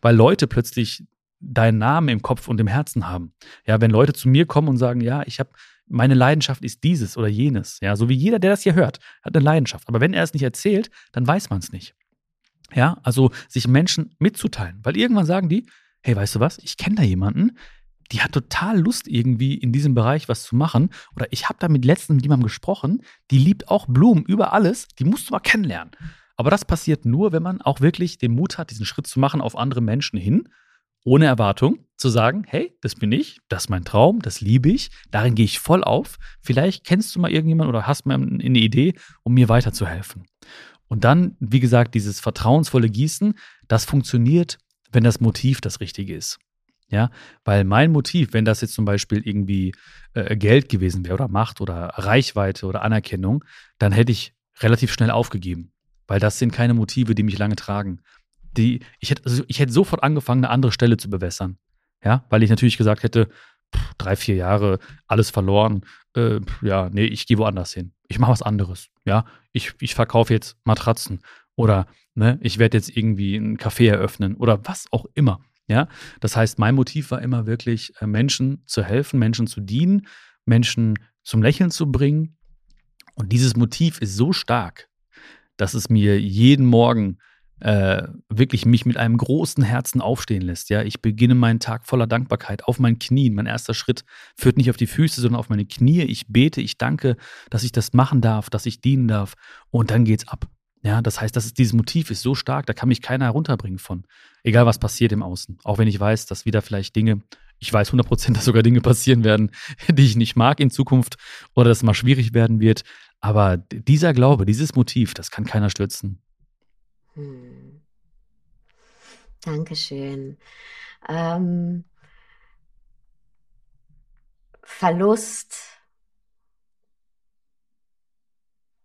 Weil Leute plötzlich deinen Namen im Kopf und im Herzen haben. Ja, wenn Leute zu mir kommen und sagen, ja, ich habe meine Leidenschaft ist dieses oder jenes. Ja, so wie jeder, der das hier hört, hat eine Leidenschaft. Aber wenn er es nicht erzählt, dann weiß man es nicht. Ja, also sich Menschen mitzuteilen, weil irgendwann sagen die, hey, weißt du was, ich kenne da jemanden, die hat total Lust irgendwie in diesem Bereich was zu machen. Oder ich habe da mit letztens mit jemandem gesprochen, die liebt auch Blumen über alles, die musst du mal kennenlernen. Aber das passiert nur, wenn man auch wirklich den Mut hat, diesen Schritt zu machen auf andere Menschen hin, ohne Erwartung, zu sagen, hey, das bin ich, das ist mein Traum, das liebe ich, darin gehe ich voll auf. Vielleicht kennst du mal irgendjemanden oder hast mal eine Idee, um mir weiterzuhelfen. Und dann, wie gesagt, dieses vertrauensvolle Gießen, das funktioniert, wenn das Motiv das richtige ist. Ja, weil mein Motiv, wenn das jetzt zum Beispiel irgendwie äh, Geld gewesen wäre oder Macht oder Reichweite oder Anerkennung, dann hätte ich relativ schnell aufgegeben. Weil das sind keine Motive, die mich lange tragen. Die, ich, hätte, also ich hätte sofort angefangen, eine andere Stelle zu bewässern. Ja, weil ich natürlich gesagt hätte, pff, drei, vier Jahre, alles verloren. Äh, ja, nee, ich gehe woanders hin. Ich mache was anderes. Ja, ich, ich verkaufe jetzt Matratzen oder ne, ich werde jetzt irgendwie ein Café eröffnen oder was auch immer. Ja, das heißt, mein Motiv war immer wirklich, äh, Menschen zu helfen, Menschen zu dienen, Menschen zum Lächeln zu bringen. Und dieses Motiv ist so stark, dass es mir jeden Morgen äh, wirklich mich mit einem großen Herzen aufstehen lässt. Ja, ich beginne meinen Tag voller Dankbarkeit auf meinen Knien. Mein erster Schritt führt nicht auf die Füße, sondern auf meine Knie. Ich bete, ich danke, dass ich das machen darf, dass ich dienen darf. Und dann geht's ab. Ja, das heißt, das ist, dieses Motiv ist so stark, da kann mich keiner herunterbringen von. Egal, was passiert im Außen. Auch wenn ich weiß, dass wieder vielleicht Dinge, ich weiß 100%, dass sogar Dinge passieren werden, die ich nicht mag in Zukunft oder dass es mal schwierig werden wird. Aber dieser Glaube, dieses Motiv, das kann keiner stürzen. Hm. Dankeschön. Ähm, Verlust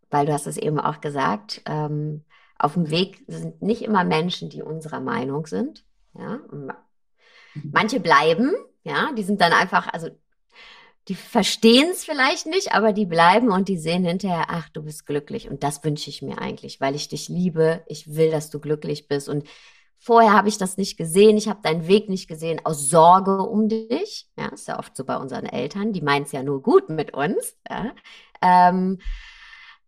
weil du hast es eben auch gesagt, ähm, auf dem Weg sind nicht immer Menschen, die unserer Meinung sind. Ja? Manche bleiben, ja, die sind dann einfach, also die verstehen es vielleicht nicht, aber die bleiben und die sehen hinterher, ach, du bist glücklich. Und das wünsche ich mir eigentlich, weil ich dich liebe. Ich will, dass du glücklich bist. Und vorher habe ich das nicht gesehen. Ich habe deinen Weg nicht gesehen aus Sorge um dich. Ja, ist ja oft so bei unseren Eltern. Die meinen es ja nur gut mit uns. Ja. Ähm,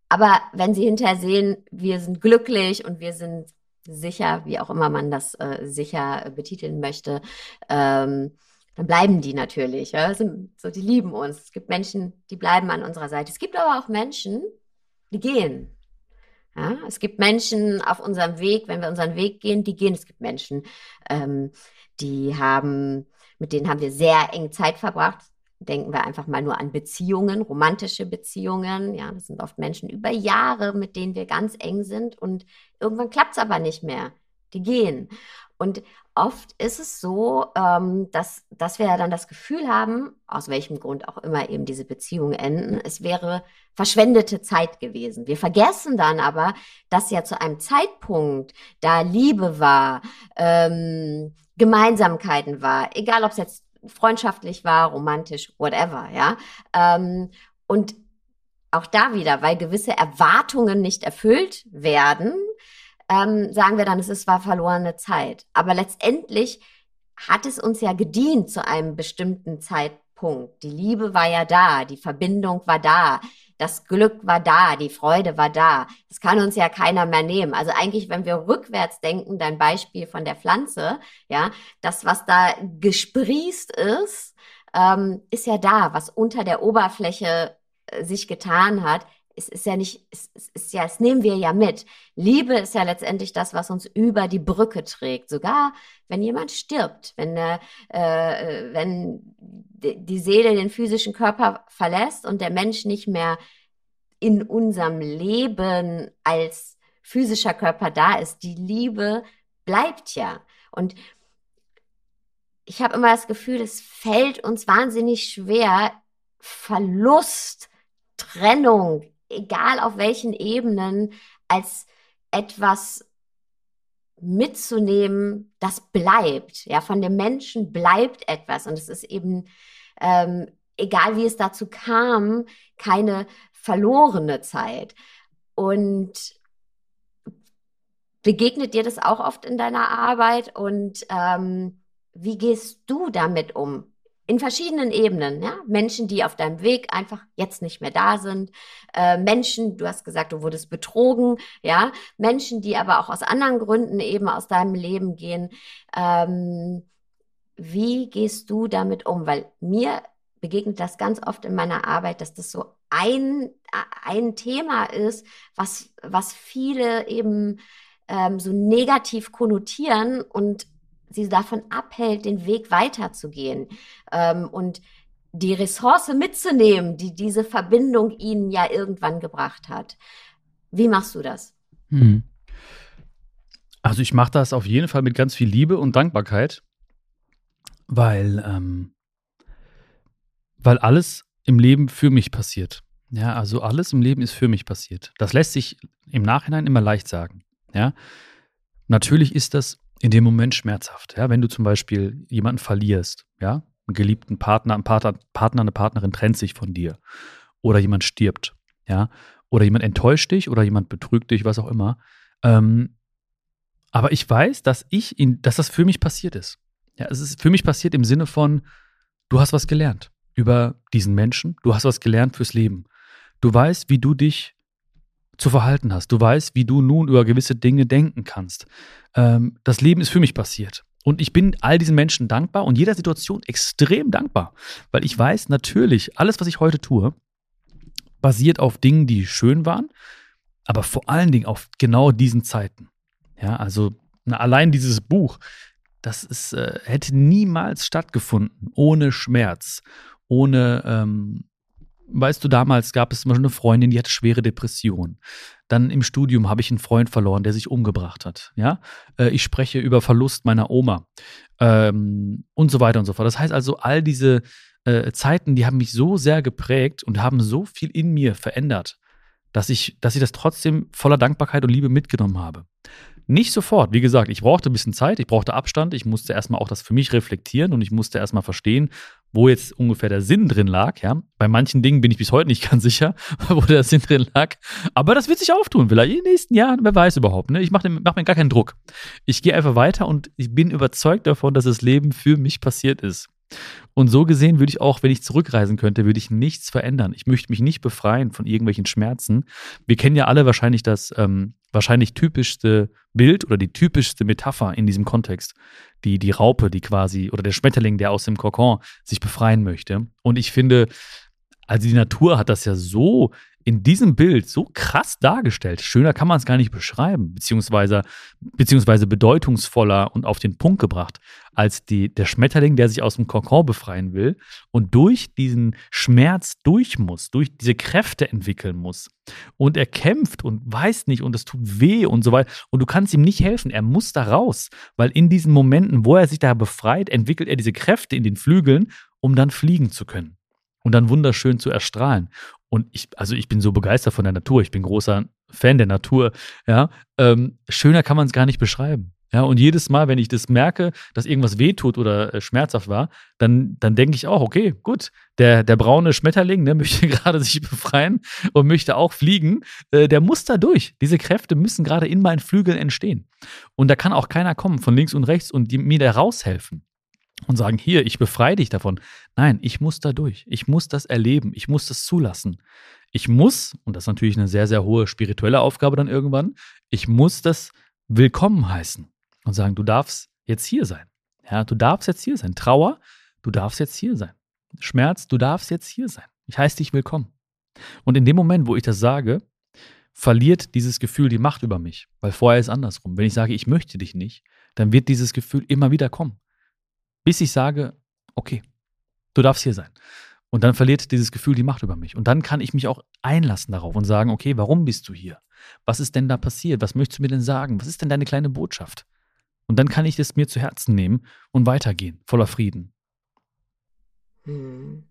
aber wenn sie hinterher sehen, wir sind glücklich und wir sind sicher, wie auch immer man das äh, sicher betiteln möchte, ähm, dann bleiben die natürlich. Ja? Sind, so, die lieben uns. Es gibt Menschen, die bleiben an unserer Seite. Es gibt aber auch Menschen, die gehen. Ja? Es gibt Menschen auf unserem Weg, wenn wir unseren Weg gehen, die gehen. Es gibt Menschen, ähm, die haben, mit denen haben wir sehr eng Zeit verbracht denken wir einfach mal nur an Beziehungen, romantische Beziehungen. Ja, das sind oft Menschen über Jahre, mit denen wir ganz eng sind und irgendwann klappt es aber nicht mehr. Die gehen. Und oft ist es so, ähm, dass, dass wir ja dann das Gefühl haben, aus welchem Grund auch immer eben diese Beziehungen enden, es wäre verschwendete Zeit gewesen. Wir vergessen dann aber, dass ja zu einem Zeitpunkt da Liebe war, ähm, Gemeinsamkeiten war, egal ob es jetzt freundschaftlich war, romantisch, whatever, ja. Ähm, und auch da wieder, weil gewisse Erwartungen nicht erfüllt werden, ähm, sagen wir dann, es ist zwar verlorene Zeit. Aber letztendlich hat es uns ja gedient zu einem bestimmten Zeitpunkt Punkt. Die Liebe war ja da, die Verbindung war da, das Glück war da, die Freude war da. Das kann uns ja keiner mehr nehmen. Also eigentlich, wenn wir rückwärts denken, dein Beispiel von der Pflanze, ja, das, was da gesprießt ist, ähm, ist ja da, was unter der Oberfläche äh, sich getan hat, es ist ja nicht, es, es ist ja, es nehmen wir ja mit. Liebe ist ja letztendlich das, was uns über die Brücke trägt. Sogar wenn jemand stirbt, wenn, äh, äh wenn die Seele den physischen Körper verlässt und der Mensch nicht mehr in unserem Leben als physischer Körper da ist, die Liebe bleibt ja. Und ich habe immer das Gefühl, es fällt uns wahnsinnig schwer, Verlust, Trennung, egal auf welchen Ebenen, als etwas mitzunehmen, das bleibt. Ja, von dem Menschen bleibt etwas. Und es ist eben, ähm, egal wie es dazu kam, keine verlorene Zeit. Und begegnet dir das auch oft in deiner Arbeit? Und ähm, wie gehst du damit um? In verschiedenen Ebenen, ja. Menschen, die auf deinem Weg einfach jetzt nicht mehr da sind. Äh, Menschen, du hast gesagt, du wurdest betrogen, ja. Menschen, die aber auch aus anderen Gründen eben aus deinem Leben gehen. Ähm, wie gehst du damit um? Weil mir begegnet das ganz oft in meiner Arbeit, dass das so ein, ein Thema ist, was, was viele eben ähm, so negativ konnotieren und sie davon abhält, den Weg weiterzugehen ähm, und die Ressource mitzunehmen, die diese Verbindung ihnen ja irgendwann gebracht hat. Wie machst du das? Hm. Also ich mache das auf jeden Fall mit ganz viel Liebe und Dankbarkeit, weil, ähm, weil alles im Leben für mich passiert. Ja, also alles im Leben ist für mich passiert. Das lässt sich im Nachhinein immer leicht sagen. Ja, natürlich ist das in dem Moment schmerzhaft. Ja, wenn du zum Beispiel jemanden verlierst, ja, einen geliebten Partner, ein Partner, Partner, eine Partnerin trennt sich von dir oder jemand stirbt, ja, oder jemand enttäuscht dich oder jemand betrügt dich, was auch immer. Ähm, aber ich weiß, dass ich in, dass das für mich passiert ist. Ja, es ist für mich passiert im Sinne von, du hast was gelernt über diesen Menschen, du hast was gelernt fürs Leben. Du weißt, wie du dich zu verhalten hast. Du weißt, wie du nun über gewisse Dinge denken kannst. Ähm, das Leben ist für mich passiert. Und ich bin all diesen Menschen dankbar und jeder Situation extrem dankbar, weil ich weiß natürlich, alles, was ich heute tue, basiert auf Dingen, die schön waren, aber vor allen Dingen auf genau diesen Zeiten. Ja, also na, allein dieses Buch, das ist, äh, hätte niemals stattgefunden ohne Schmerz, ohne ähm, weißt du, damals gab es immer schon eine Freundin, die hatte schwere Depressionen. Dann im Studium habe ich einen Freund verloren, der sich umgebracht hat. Ja, äh, ich spreche über Verlust meiner Oma ähm, und so weiter und so fort. Das heißt also, all diese äh, Zeiten, die haben mich so sehr geprägt und haben so viel in mir verändert, dass ich, dass ich das trotzdem voller Dankbarkeit und Liebe mitgenommen habe. Nicht sofort. Wie gesagt, ich brauchte ein bisschen Zeit, ich brauchte Abstand, ich musste erstmal auch das für mich reflektieren und ich musste erstmal verstehen, wo jetzt ungefähr der Sinn drin lag. Ja? Bei manchen Dingen bin ich bis heute nicht ganz sicher, wo der Sinn drin lag. Aber das wird sich auftun. Vielleicht in den nächsten Jahren, wer weiß überhaupt. Ne? Ich mache mach mir gar keinen Druck. Ich gehe einfach weiter und ich bin überzeugt davon, dass das Leben für mich passiert ist. Und so gesehen würde ich auch, wenn ich zurückreisen könnte, würde ich nichts verändern. Ich möchte mich nicht befreien von irgendwelchen Schmerzen. Wir kennen ja alle wahrscheinlich das ähm, wahrscheinlich typischste Bild oder die typischste Metapher in diesem Kontext. Die, die Raupe, die quasi, oder der Schmetterling, der aus dem Kokon sich befreien möchte. Und ich finde, also die Natur hat das ja so in diesem Bild so krass dargestellt. Schöner kann man es gar nicht beschreiben, beziehungsweise, beziehungsweise bedeutungsvoller und auf den Punkt gebracht, als die, der Schmetterling, der sich aus dem Kokon befreien will und durch diesen Schmerz durch muss, durch diese Kräfte entwickeln muss. Und er kämpft und weiß nicht und es tut weh und so weiter. Und du kannst ihm nicht helfen. Er muss da raus, weil in diesen Momenten, wo er sich da befreit, entwickelt er diese Kräfte in den Flügeln, um dann fliegen zu können und dann wunderschön zu erstrahlen. Und ich, also ich bin so begeistert von der Natur. Ich bin großer Fan der Natur. Ja, ähm, schöner kann man es gar nicht beschreiben. Ja, und jedes Mal, wenn ich das merke, dass irgendwas wehtut oder äh, schmerzhaft war, dann, dann denke ich auch, okay, gut, der, der braune Schmetterling, der möchte gerade sich befreien und möchte auch fliegen, äh, der muss da durch. Diese Kräfte müssen gerade in meinen Flügeln entstehen. Und da kann auch keiner kommen von links und rechts und die, mir da raushelfen. Und sagen, hier, ich befreie dich davon. Nein, ich muss da durch. Ich muss das erleben. Ich muss das zulassen. Ich muss, und das ist natürlich eine sehr, sehr hohe spirituelle Aufgabe dann irgendwann, ich muss das willkommen heißen und sagen, du darfst jetzt hier sein. Ja, du darfst jetzt hier sein. Trauer, du darfst jetzt hier sein. Schmerz, du darfst jetzt hier sein. Ich heiße dich willkommen. Und in dem Moment, wo ich das sage, verliert dieses Gefühl die Macht über mich. Weil vorher ist andersrum. Wenn ich sage, ich möchte dich nicht, dann wird dieses Gefühl immer wieder kommen. Bis ich sage, okay, du darfst hier sein. Und dann verliert dieses Gefühl die Macht über mich. Und dann kann ich mich auch einlassen darauf und sagen, okay, warum bist du hier? Was ist denn da passiert? Was möchtest du mir denn sagen? Was ist denn deine kleine Botschaft? Und dann kann ich das mir zu Herzen nehmen und weitergehen, voller Frieden. Hm.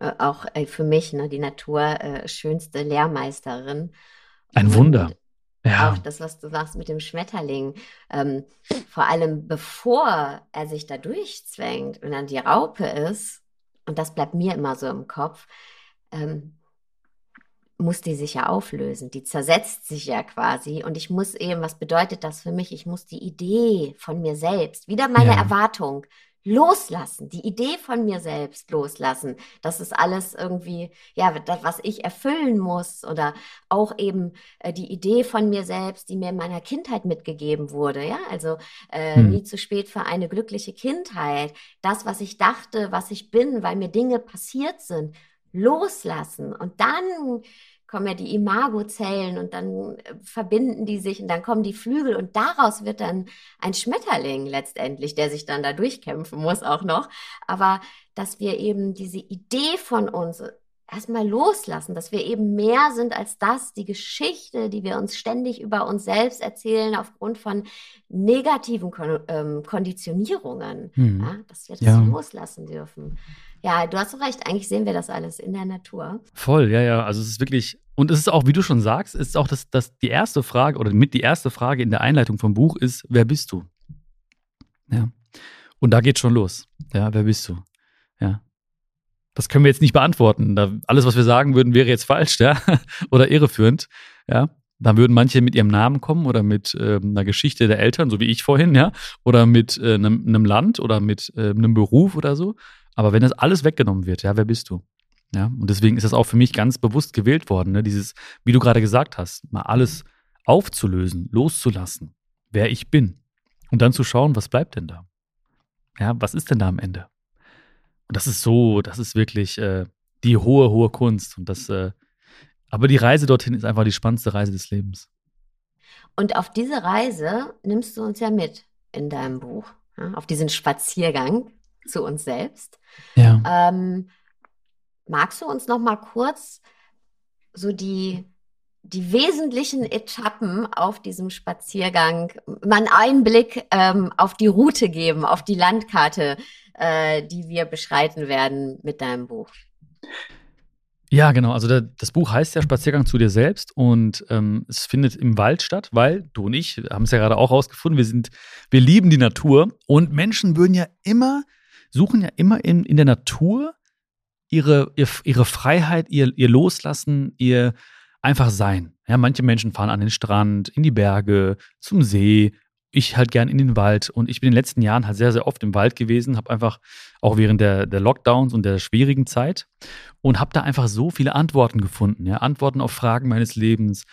Äh, auch äh, für mich, ne, die Natur äh, schönste Lehrmeisterin. Ein Wunder. Ja. Auch das, was du sagst mit dem Schmetterling. Ähm, vor allem bevor er sich da durchzwängt und dann die Raupe ist, und das bleibt mir immer so im Kopf, ähm, muss die sich ja auflösen. Die zersetzt sich ja quasi. Und ich muss eben, was bedeutet das für mich? Ich muss die Idee von mir selbst, wieder meine ja. Erwartung, loslassen, die Idee von mir selbst loslassen. Das ist alles irgendwie, ja, das, was ich erfüllen muss oder auch eben äh, die Idee von mir selbst, die mir in meiner Kindheit mitgegeben wurde. Ja, also äh, hm. nie zu spät für eine glückliche Kindheit. Das, was ich dachte, was ich bin, weil mir Dinge passiert sind, loslassen und dann kommen ja die Imagozellen und dann äh, verbinden die sich und dann kommen die Flügel und daraus wird dann ein Schmetterling letztendlich, der sich dann da durchkämpfen muss auch noch. Aber dass wir eben diese Idee von uns erstmal loslassen, dass wir eben mehr sind als das, die Geschichte, die wir uns ständig über uns selbst erzählen aufgrund von negativen Kon ähm, Konditionierungen, hm. ja, dass wir das ja. loslassen dürfen. Ja, du hast recht. Eigentlich sehen wir das alles in der Natur. Voll, ja, ja. Also es ist wirklich, und es ist auch, wie du schon sagst, ist auch das, das die erste Frage oder mit die erste Frage in der Einleitung vom Buch ist, wer bist du? Ja. Und da geht schon los. Ja, wer bist du? Ja. Das können wir jetzt nicht beantworten. Da, alles, was wir sagen würden, wäre jetzt falsch, ja, oder irreführend. Ja. Dann würden manche mit ihrem Namen kommen oder mit äh, einer Geschichte der Eltern, so wie ich vorhin, ja, oder mit äh, einem, einem Land oder mit äh, einem Beruf oder so. Aber wenn das alles weggenommen wird, ja, wer bist du? Ja, und deswegen ist das auch für mich ganz bewusst gewählt worden, ne? dieses, wie du gerade gesagt hast, mal alles aufzulösen, loszulassen, wer ich bin. Und dann zu schauen, was bleibt denn da? Ja, was ist denn da am Ende? Und das ist so, das ist wirklich äh, die hohe, hohe Kunst. Und das, äh, aber die Reise dorthin ist einfach die spannendste Reise des Lebens. Und auf diese Reise nimmst du uns ja mit in deinem Buch, ja? auf diesen Spaziergang zu uns selbst. Ja. Ähm, magst du uns noch mal kurz so die, die wesentlichen Etappen auf diesem Spaziergang, mal einen Einblick ähm, auf die Route geben, auf die Landkarte, äh, die wir beschreiten werden mit deinem Buch? Ja, genau. Also der, das Buch heißt ja Spaziergang zu dir selbst und ähm, es findet im Wald statt, weil du und ich haben es ja gerade auch rausgefunden, wir sind, wir lieben die Natur und Menschen würden ja immer suchen ja immer in, in der Natur ihre, ihre Freiheit, ihr, ihr Loslassen, ihr einfach Sein. Ja, manche Menschen fahren an den Strand, in die Berge, zum See. Ich halt gern in den Wald und ich bin in den letzten Jahren halt sehr, sehr oft im Wald gewesen, habe einfach auch während der, der Lockdowns und der schwierigen Zeit und habe da einfach so viele Antworten gefunden, ja, Antworten auf Fragen meines Lebens,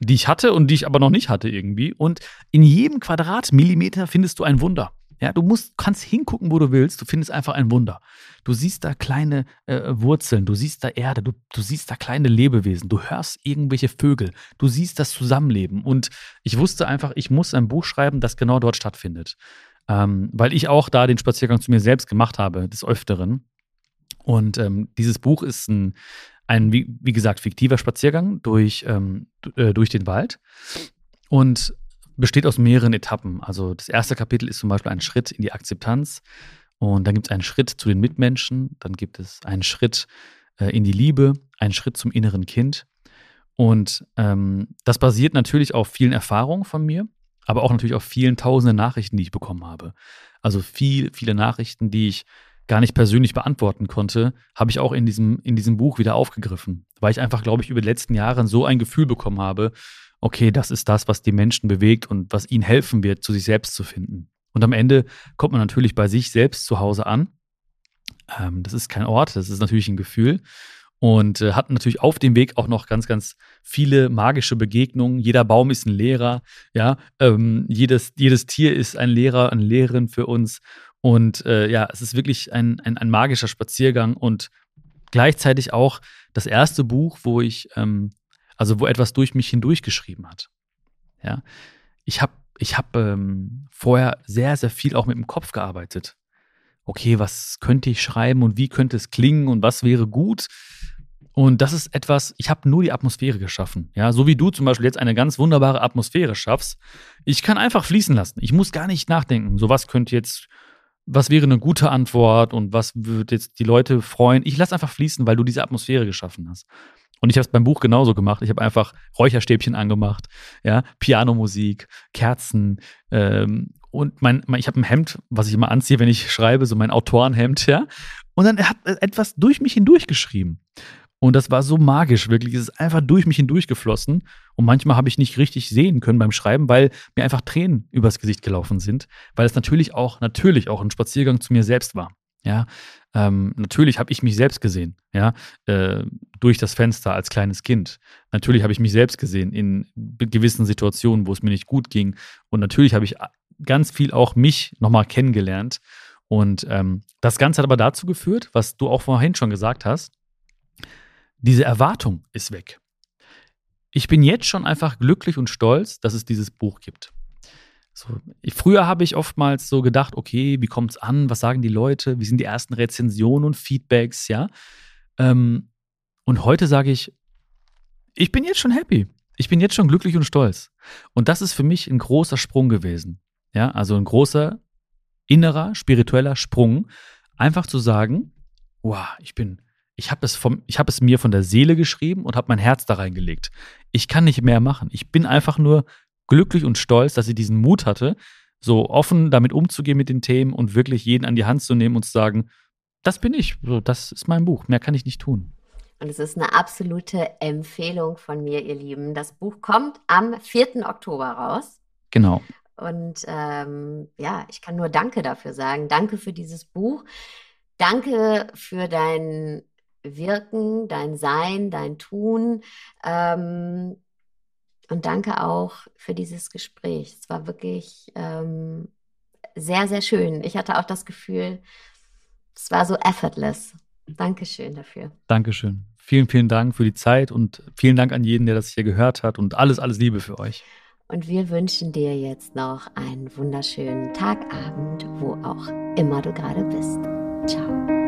die ich hatte und die ich aber noch nicht hatte irgendwie. Und in jedem Quadratmillimeter findest du ein Wunder. Ja, du musst, kannst hingucken, wo du willst. Du findest einfach ein Wunder. Du siehst da kleine äh, Wurzeln, du siehst da Erde, du, du siehst da kleine Lebewesen, du hörst irgendwelche Vögel, du siehst das Zusammenleben. Und ich wusste einfach, ich muss ein Buch schreiben, das genau dort stattfindet. Ähm, weil ich auch da den Spaziergang zu mir selbst gemacht habe, des Öfteren. Und ähm, dieses Buch ist ein, ein wie, wie, gesagt, fiktiver Spaziergang durch, ähm, äh, durch den Wald. Und besteht aus mehreren Etappen. Also das erste Kapitel ist zum Beispiel ein Schritt in die Akzeptanz und dann gibt es einen Schritt zu den Mitmenschen, dann gibt es einen Schritt äh, in die Liebe, einen Schritt zum inneren Kind. Und ähm, das basiert natürlich auf vielen Erfahrungen von mir, aber auch natürlich auf vielen tausenden Nachrichten, die ich bekommen habe. Also viel, viele Nachrichten, die ich gar nicht persönlich beantworten konnte, habe ich auch in diesem, in diesem Buch wieder aufgegriffen, weil ich einfach, glaube ich, über die letzten Jahre so ein Gefühl bekommen habe, okay, das ist das, was die Menschen bewegt und was ihnen helfen wird, zu sich selbst zu finden. Und am Ende kommt man natürlich bei sich selbst zu Hause an. Ähm, das ist kein Ort, das ist natürlich ein Gefühl. Und äh, hat natürlich auf dem Weg auch noch ganz, ganz viele magische Begegnungen. Jeder Baum ist ein Lehrer, ja. Ähm, jedes, jedes Tier ist ein Lehrer, eine Lehrerin für uns. Und äh, ja, es ist wirklich ein, ein, ein magischer Spaziergang und gleichzeitig auch das erste Buch, wo ich, ähm, also wo etwas durch mich hindurch geschrieben hat. Ja, ich habe ich hab, ähm, vorher sehr, sehr viel auch mit dem Kopf gearbeitet. Okay, was könnte ich schreiben und wie könnte es klingen und was wäre gut? Und das ist etwas, ich habe nur die Atmosphäre geschaffen. Ja, so wie du zum Beispiel jetzt eine ganz wunderbare Atmosphäre schaffst. Ich kann einfach fließen lassen. Ich muss gar nicht nachdenken. So was könnte jetzt, was wäre eine gute Antwort und was würde jetzt die Leute freuen. Ich lasse einfach fließen, weil du diese Atmosphäre geschaffen hast. Und ich habe es beim Buch genauso gemacht. Ich habe einfach Räucherstäbchen angemacht, ja, Pianomusik, Kerzen ähm, und mein, mein ich habe ein Hemd, was ich immer anziehe, wenn ich schreibe, so mein Autorenhemd, ja. Und dann hat etwas durch mich hindurch geschrieben. Und das war so magisch, wirklich. Es ist einfach durch mich hindurch geflossen. Und manchmal habe ich nicht richtig sehen können beim Schreiben, weil mir einfach Tränen übers Gesicht gelaufen sind. Weil es natürlich auch, natürlich auch ein Spaziergang zu mir selbst war. Ja, ähm, natürlich habe ich mich selbst gesehen, ja, äh, durch das Fenster als kleines Kind. Natürlich habe ich mich selbst gesehen in gewissen Situationen, wo es mir nicht gut ging. Und natürlich habe ich ganz viel auch mich nochmal kennengelernt. Und ähm, das Ganze hat aber dazu geführt, was du auch vorhin schon gesagt hast, diese Erwartung ist weg. Ich bin jetzt schon einfach glücklich und stolz, dass es dieses Buch gibt. So, früher habe ich oftmals so gedacht, okay, wie kommt es an? Was sagen die Leute? Wie sind die ersten Rezensionen und Feedbacks? Ja. Ähm, und heute sage ich, ich bin jetzt schon happy. Ich bin jetzt schon glücklich und stolz. Und das ist für mich ein großer Sprung gewesen. Ja, also ein großer innerer, spiritueller Sprung. Einfach zu sagen, wow, ich bin ich habe es, vom, ich hab es mir von der Seele geschrieben und habe mein Herz da reingelegt. Ich kann nicht mehr machen. Ich bin einfach nur glücklich und stolz, dass ich diesen Mut hatte, so offen damit umzugehen mit den Themen und wirklich jeden an die Hand zu nehmen und zu sagen, das bin ich, so, das ist mein Buch, mehr kann ich nicht tun. Und es ist eine absolute Empfehlung von mir, ihr Lieben. Das Buch kommt am 4. Oktober raus. Genau. Und ähm, ja, ich kann nur Danke dafür sagen. Danke für dieses Buch. Danke für dein Wirken, dein Sein, dein Tun. Ähm, und danke auch für dieses Gespräch. Es war wirklich ähm, sehr, sehr schön. Ich hatte auch das Gefühl, es war so effortless. Dankeschön dafür. Dankeschön. Vielen, vielen Dank für die Zeit und vielen Dank an jeden, der das hier gehört hat und alles, alles Liebe für euch. Und wir wünschen dir jetzt noch einen wunderschönen Tagabend, wo auch immer du gerade bist. Ciao.